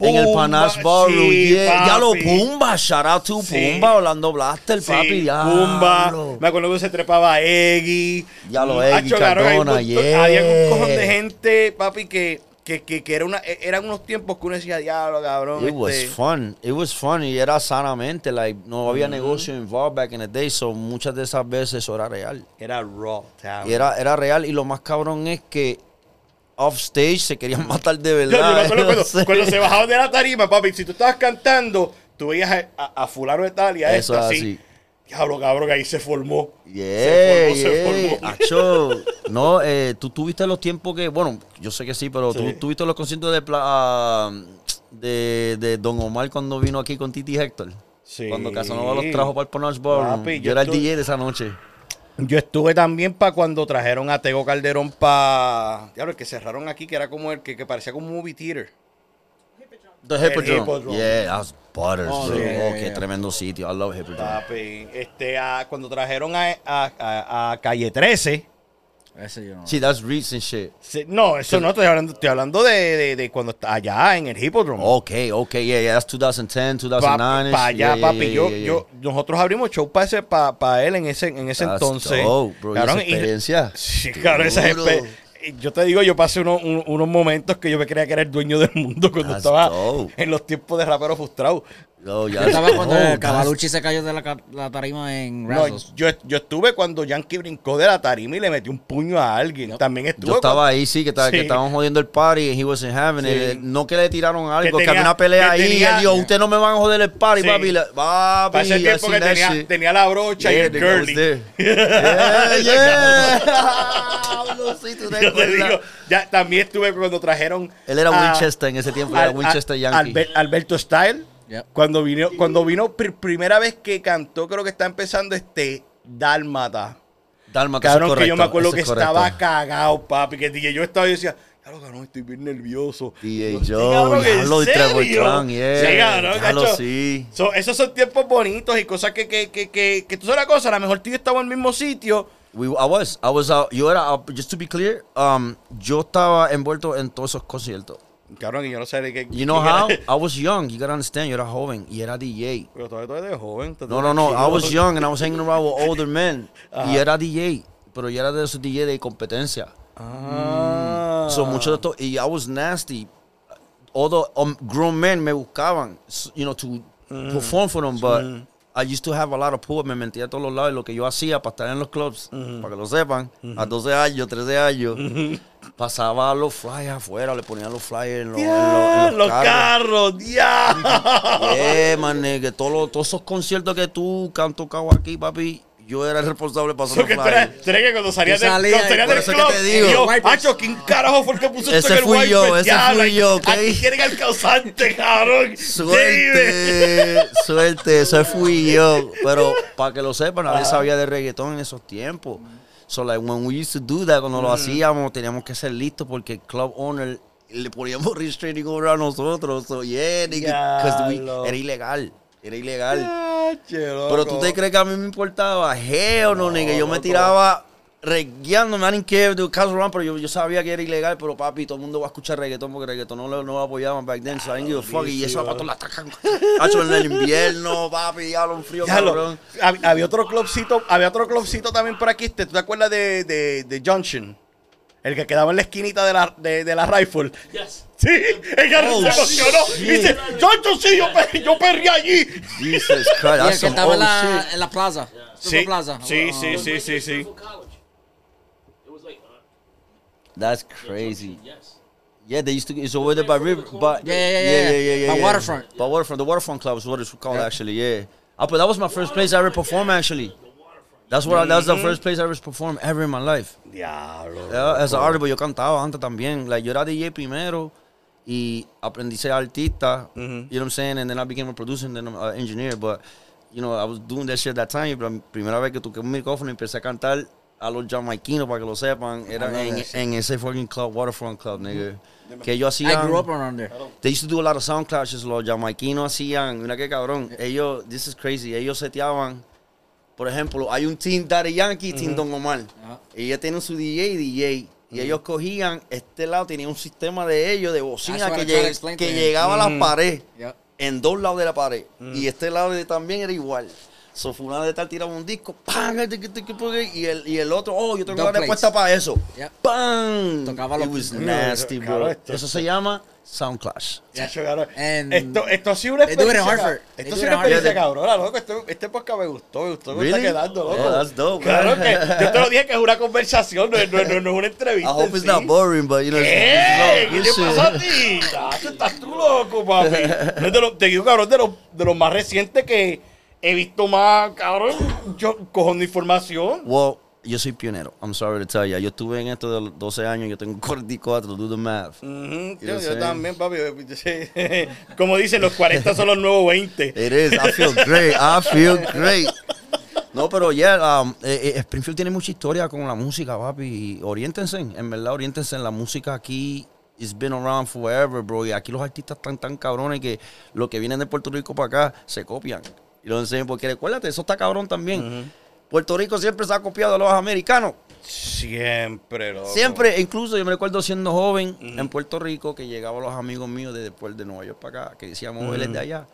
En el Panache Ballroom, sí, yeah. Ya lo. Pumba, shout out to Sí. Pumba, Orlando Blaster, Sí, papi, ya. Pumba. Me acuerdo que se trepaba Eggy. Ya lo Mm, Eggy, Cardona, yeah. Había un cojón de gente, papi, que, que, que, que era una, e- eran unos tiempos que uno decía, diablo, cabrón. It was este, fun. It was fun y era sanamente. Like, no había negocio involved back in the day, so muchas de esas veces eso era real. Era raw. Y era, era real y lo más cabrón es que off stage se querían matar de Yo, yo verdad. me acuerdo cuando, No sé. cuando se bajaban de la tarima, papi, si tú estabas cantando, tú veías a, a, a fulano de tal y a Eso esto es así. así. Diablo, cabrón, que ahí se formó. Yeah, se formó, yeah. se formó. Acho, no, eh, tú tuviste los tiempos que, bueno, yo sé que sí, pero Sí. tú tuviste los conciertos de, ah, de, de Don Omar cuando vino aquí con Titi Héctor. Sí. Cuando Casanova los trajo para el Panache Ballroom. Papi, yo, yo era el DJ de esa noche. Yo estuve también para cuando trajeron a Tego Calderón para. Diablo, el que cerraron aquí, que era como el que, que parecía como un movie theater. The Hippodrome. Hippodrome. Yeah, that's butters, Oh, bro. yeah, oh, qué yeah. tremendo sitio. I love Hippodrome. Papi, este, a- cuando trajeron a, a- a Calle 13. Ese yo no. Sí, that's recent shit. no, eso no, estoy hablando, estoy hablando de, de, de cuando está allá en el Hippodrome. Okay, okay, yeah, yeah, that's 2010, 2009. Para allá, yeah, yeah, papi. yeah, yo, yeah, yeah. yo, nosotros abrimos show para ese, para él en ese, en ese That's entonces. dope, bro. ¿Y Cabrón, esa y- experiencia? Sí, claro, esa espe- Yo te digo, yo pasé unos, un- unos momentos que yo me creía que era el dueño del mundo cuando That's estaba dope. en los tiempos de rapero frustrado. Yo, ya Yo estaba cuando (laughs) oh, el Cavalucci se cayó de la, la tarima en No, Razzles. yo, yo estuve cuando Yankee brincó de la tarima y le metió un puño a alguien. También estuve. Yo estaba cuando- ahí, sí, que, estaba- que Sí. estaban jodiendo el party and he wasn't having. Sí. Eh, No que le tiraron algo, que, tenía- había una pelea que ahí. tenía- y él dijo, ustedes no me van a joder el party, Sí. papi. La- Papi, Para ese tiempo que tenía, tenía la brocha y Yeah, el was curly. there. (laughs) Yeah, yeah. (laughs) Sí, tú te Yo te digo, ya, también estuve cuando trajeron. Él era a- Winchester en ese tiempo, era Winchester a- Yankee. Albert- Alberto Style. Yep. Cuando vino, cuando vino pr- primera vez que cantó, creo que está empezando este Dálmata. Dálmata, eso es Cabrón, que yo me correcto, acuerdo que es correcto. estaba cagado, papi. Que DJ yo estaba y decía, claro, cabrón, estoy bien nervioso. DJ Joe, cabrón, ¿en diablo, y Trevor? Clan, yeah. Sí, cabrón, cacho. sí. So, esos son tiempos bonitos y cosas que, que, que, que, que tú sabes una cosa, a lo mejor tú y yo estamos en el mismo sitio. We, I was, I was out, yo era, uh, just to be clear, um, yo estaba envuelto en todos esos conciertos. Cabrón, y yo no sé de qué. You know era- how? I was young, you gotta understand, yo era joven y era DJ. Pero todavía eres joven. No, no, no, I was (laughs) young and I was hanging around with older men y era DJ, pero yo era de esos DJ de competencia. Ah. So mucho de esto, y I was nasty. All the um, grown men me buscaban, you know, to perform for them, but I used to have a lot of pull, me mentía a todos los lados y lo que yo hacía para estar en los clubs, para que lo sepan, a 12 años, 13 años, pasaba los flyers afuera, le ponía los flyers en los, en los- en los los carros. ya. Yeah, man, nigga, todos los- todos esos conciertos que tú que han tocado aquí, papi, yo era el responsable para hacer flyers. tú eres que cuando salías del, salías cuando por del eso que club, te digo. y yo. Hacho, ¿quién carajo fue el que puso esto Ese en el fui yo, ese Ya, fui yo, ¿ok? Aquí quieren al causante, cabrón. Suerte, suerte, ese fui yo. Pero para que lo sepan, nadie sabía de reggaetón en esos tiempos. So like when we used to do that, cuando lo hacíamos, teníamos que ser listos porque el club owner le poníamos (laughs) restraining order a nosotros. So yeah, nigga, 'cause we- era ilegal. Era ilegal. Pero Pero tú te crees que a mí me importaba, hell no, nigga. Yo me tiraba regueando, me care do caso around, pero yo, yo sabía que era ilegal, pero papi, todo el mundo va a escuchar reggaetón porque reggaetón no lo, no lo apoyaban back then, so I didn't give a fuck. Y eso para todos la atacan. (laughs) Hacho, en el invierno, papi, ya lo un frío, Ya lo- cabrón. hab- había otro clubcito, había otro clubcito también por aquí. ¿Tú te acuerdas de, de, de Junction? El que quedaba en la esquinita de la, de, de la rifle. Sí, ella Oh, se emocionó. Dice, Junction, sí, yo, per- yo perrí allí. Jesus Christ, (laughs) Y el that's que some estaba en la, shit. en la plaza. Super Sí, Plaza. sí, Uh, sí, sí, sí, sí. college. It was like, uh, That's crazy. yes. Yeah, they used to. It's over there by river, but Yeah, yeah, yeah, yeah. By yeah. waterfront. By waterfront, the waterfront club is what it's called actually. Yeah. Ah, but that was my first place I ever performed actually. That's what. I, that was the first place I ever performed ever in my life. Diablo. Yeah, as an artist, but yo cantaba antes también. Like, yo era DJ primero y aprendí a ser artista. Ujú. You know what I'm saying? And then I became a producer and then an engineer. But, you know, I was doing that shit at that time. Pero primera vez que toqué un micrófono y empecé a cantar a los jamaiquinos, para que lo sepan, era love en, that shit. en ese fucking club, Waterfront Club, nigga. Que ellos I hacían... grew up around there. They used to do a lot of sound clashes. Los jamaiquinos hacían, mira qué cabrón. Ellos, this is crazy. Ellos seteaban, por ejemplo, hay un team Daddy Yankee, team Don Omar. Ajá. Ellos tienen su DJ y DJ. Y ellos cogían, este lado tenía un sistema de ellos, de bocina, que, lleg- que llegaba a la pared, Yep. en dos lados de la pared. Y este lado de- también era igual. So, fulano de tal tiraba un disco, ¡pam! Y el, y el otro, oh, yo tengo Double la respuesta plates. para eso. Yep. ¡Pam! Tocaba It los- was No, nasty, cabrón, bro. esto- Eso se llama Sound Clash. Cabrón. And- esto, esto ha sido una it experiencia. Hartford. Esto ha do sido it una experiencia Hartford. cabrona, loco. Este, este podcast me gustó, me gustó. me Really? está quedando, loco. Yeah, that's dope, Claro que yo te lo (laughs) dije que es una conversación, no, es- no, es- no, es una I entrevista. hope en it's sí. not boring, but you know, ¿Qué? ¿Qué te pasa a ti? Estás tú loco, papi. (laughs) No es de los, te digo, cabrón, de los, de los más recientes que he visto más, cabrón, yo cojo de información. Well, yo soy pionero. I'm sorry to tell you. Yo estuve en esto de los 12 años, yo tengo (laughs) 44, do the math. Ujú, You yo, también, papi. (laughs) Como dicen, los 40 son los nuevos 20. (laughs) It is. I feel great. I feel great. No, pero yeah, um, eh, eh, Springfield tiene mucha historia con la música, papi. Oriéntense, en verdad, oriéntense. La música aquí it's been around forever, bro. Y aquí los artistas están tan cabrones que los que vienen de Puerto Rico para acá se copian. Y lo enseñan porque recuérdate, eso está cabrón también. Puerto Rico siempre se ha copiado a los americanos. Siempre, loco. Siempre, incluso yo me recuerdo siendo joven en Puerto Rico que llegaban los amigos míos de después de Nueva York para acá, que decíamos, él es de allá.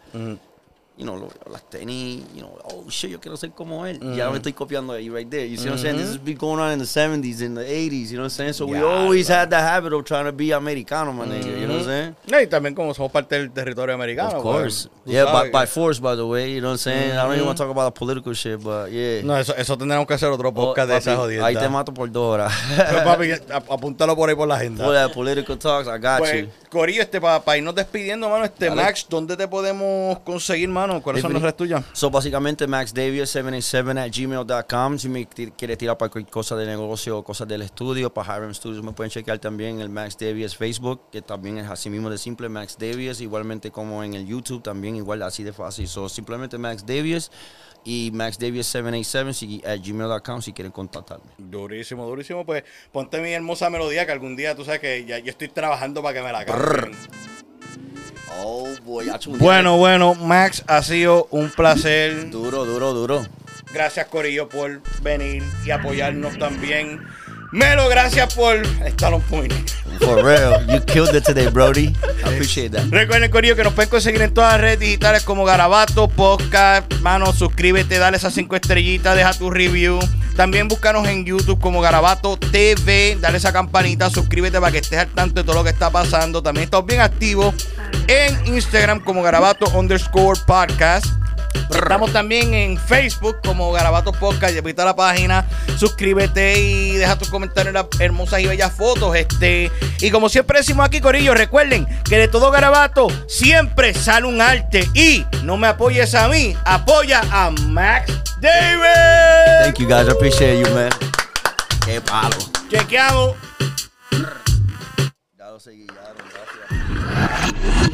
You know, las tenis, you know, oh shit, yo quiero ser como él. Ya me estoy copiando ahí right there. You see what I'm saying? This has been going on in the 70s, in the 80s, you know what I'm saying? So we Ya, always bro. had the habit of trying to be americano, my nigga, you know what I'm saying? No, y también como somos parte del territorio americano. Of course. pues, Yeah, by, by force, by the way, you know what I'm saying? I don't even want to talk about the political shit, but yeah. No, eso, eso tendremos que hacer otro Oh, podcast de papi, esa jodienda. Ahí te mato por dos horas. Pero, papi, (laughs) ap- apúntalo por ahí por la agenda. For that political talks, I got Pues, you. Corillo, este, para irnos despidiendo, mano, este, Dale. Max, ¿dónde te podemos conseguir, mano? ¿Cuáles son las redes tuyas? So, básicamente, maxdavius787 at gmail.com. Si me quieres tirar para cualquier cosa de negocio o cosas del estudio, para Hiram Studios, me pueden chequear también en el Max Davies Facebook, que también es así mismo de simple, Max Davies. Igualmente como en el YouTube, también igual así de fácil. So, simplemente Max Davies y maxdavius787 si, at gmail.com si quieren contactarme. Durísimo, durísimo. Pues ponte mi hermosa melodía que algún día tú sabes que ya yo estoy trabajando para que me la canten. Oh, boy, Bueno, bueno, Max, ha sido un placer. Duro, duro, duro. Gracias, Corillo, por venir y apoyarnos también. Melo, gracias por estar on point. For real, you killed it today, Brody. I appreciate that. Recuerden, Corillo, que nos pueden conseguir en todas las redes digitales como Garabato, Podcast. Mano, suscríbete, dale esas cinco estrellitas, deja tu review. También búscanos en YouTube como Garabato TV. Dale esa campanita, suscríbete para que estés al tanto de todo lo que está pasando. También estamos bien activos en Instagram como Garabato underscore podcast. Estamos también en Facebook como Garabato Podcast. Visita la página, suscríbete y deja tus comentarios en las hermosas y bellas fotos. Este, y como siempre decimos aquí, Corillo, recuerden que de todo Garabato siempre sale un arte. Y no me apoyes a mí, apoya a Max David. Thank you, guys. I appreciate you, man. Qué palo. Chequeamos. Ya lo seguí, ya, gracias.